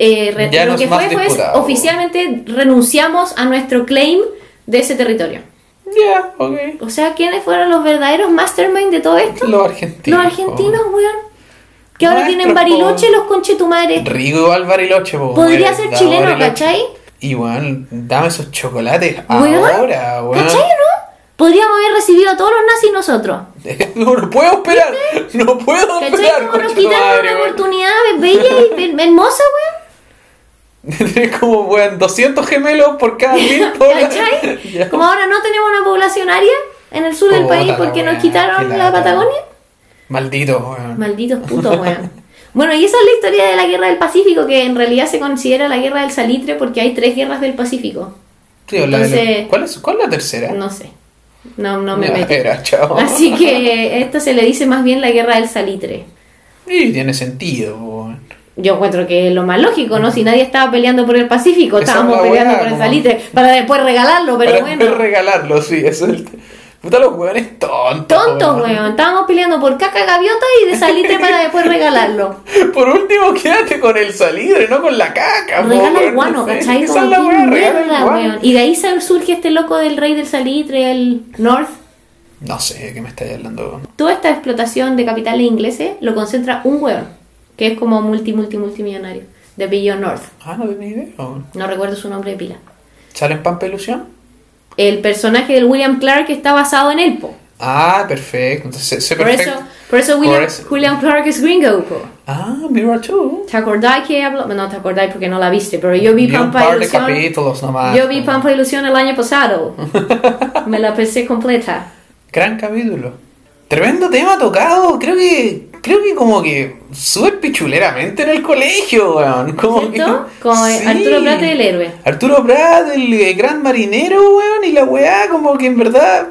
eh, Ya lo que fue fue, oficialmente renunciamos a nuestro claim de ese territorio. Ya, ok. O sea, ¿quiénes fueron los verdaderos mastermind de todo esto? Los argentinos. Los argentinos, weón. Que ahora tienen bariloche po. los conchetumares. Rico igual Bariloche, po. Podría ser chileno, Bariloche. ¿cachai? Y weón, dame esos chocolates Weón, ahora, weón. ¿Cachai o no? Podríamos haber recibido a todos los nazis nosotros. No, no puedo esperar. No puedo ¿Cachai? esperar. Como nos tu quitaron madre, una oportunidad bella y her- hermosa, weón. Tenés como, weón, 200 gemelos por cada mil. ¿Cachai? Como ahora no tenemos una población aria en el sur del país porque nos quitaron la. Patagonia. Maldito, weón. Malditos putos, weón. Bueno, y esa es la historia de la guerra del Pacífico, que en realidad se considera la guerra del salitre porque hay tres guerras del Pacífico. Sí, la de- Entonces- ¿cuál, es, ¿Cuál es la tercera? No sé. No, no me meto. era, chao. Así que esto se le dice más bien la guerra del salitre. Y tiene sentido. Yo encuentro que es lo más lógico, ¿no? Si nadie estaba peleando por el Pacífico, Esa estábamos peleando por el como- salitre para después regalarlo, pero Para bueno. después regalarlo, sí, eso es el... Puta, los weones tontos. Tonto, weón. Estábamos peleando por caca gaviota y de salitre para después regalarlo. Por último, quédate con el salitre, no con la caca, Regala el guano, no sé. ¿cachai? Como la mierda, weón. Y de ahí surge este loco del rey del salitre, el North. No sé de qué me estáis hablando. Toda esta explotación de capitales ingleses lo concentra un weón, que es como multi, multi, multimillonario, de Billion North. Ah, no tenía idea. No recuerdo su nombre de pila. ¿Sale en Pampa Ilusión? El personaje del William Clark está basado en él, po. Ah, perfecto. Entonces, sé, sé Por eso, por eso William, Por eso. William Clark es gringo, po. Ah, mira tú. ¿Te acordáis que hablo? No te acordáis porque no la viste, pero yo vi Vi un Pampa par de Ilusión. capítulos nomás. Yo vi Pampa Ilusión el año pasado. Me la pensé completa. Gran capítulo. Tremendo tema tocado. Creo que. Creo que como que súper pichuleramente en el colegio, weón. Como que- Como Sí. Arturo Prat el héroe. Arturo Prat, el eh, gran marinero, weón, y la weá, como que en verdad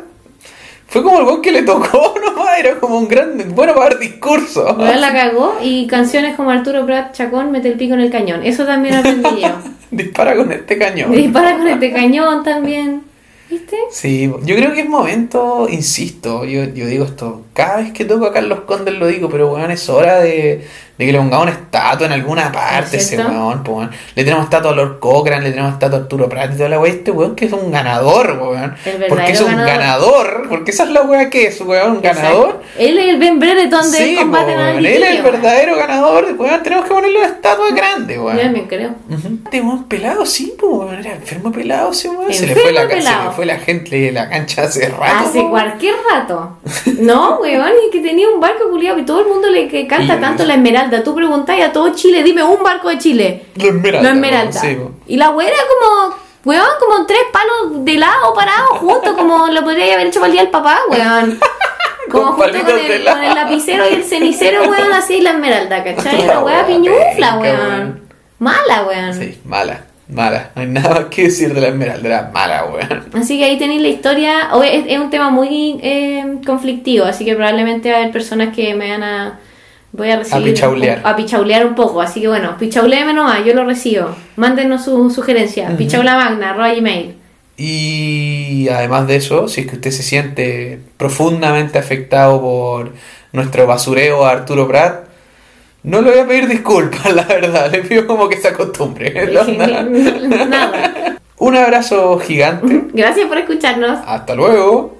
Fue como el weón que le tocó nomás, era como un gran. Bueno para dar discurso. Weón la cagó y canciones como Arturo Prat Chacón mete el pico en el cañón. Eso también aprendí yo. Dispara con este cañón. Dispara con este cañón también. ¿Viste? Sí, yo creo que es momento, insisto, yo, yo digo esto, cada vez que toco a Carlos Condes lo digo, pero weón, es hora de, de que le pongamos una estatua en alguna parte ese weón, po, weón. Le tenemos estatua a Lord Cochran, le tenemos estatua a Arturo Prat y toda la weá, este weón que es un ganador, weón. Porque es un ganador. ganador. porque esa es la weá que es, weón, un ganador. Él es el Ben Brereton del Sí, combate po, weón, él es el verdadero ganador, weón, tenemos que ponerle una estatua grande, Yo weón. también creo. Ujú. Este weón pelado, sí, pues, weón, era enfermo pelado, ese weón. Se le, Enfermo fue la, ca- se pelado. le fue la gente de la cancha hace rato. Hace po. cualquier rato. No, weón, y que tenía un barco culiado y todo el mundo le que canta Y- tanto la Esmeralda. Tú preguntáis a todo Chile, dime un barco de Chile. La Esmeralda. La Esmeralda. sí, y la weá era como, weón, como tres palos de lado parados juntos, como lo podría haber hecho para el día del papá, weón. Como Con junto con el, con el lapicero y el cenicero, weón, así la esmeralda, ¿cachai? La weá piñufla, weón. Mala, weón. Sí, mala, mala. No hay nada que decir de la Esmeralda, era mala, weón. Así que ahí tenéis la historia. Hoy es, es un tema muy eh, conflictivo, así que probablemente va a haber personas que me van a. Voy a recibir. pichaulear. A pichaulear un poco. Así que bueno, pichauleeme nomás, yo lo recibo. Mándenos su sugerencia. Ujú. Pichaulamagna, arroba gmail. Y además de eso, si es que usted se siente profundamente afectado por nuestro basureo a Arturo Prat, no le voy a pedir disculpas, la verdad. Le pido como que se acostumbre. Nada. Un abrazo gigante. Gracias por escucharnos. Hasta luego.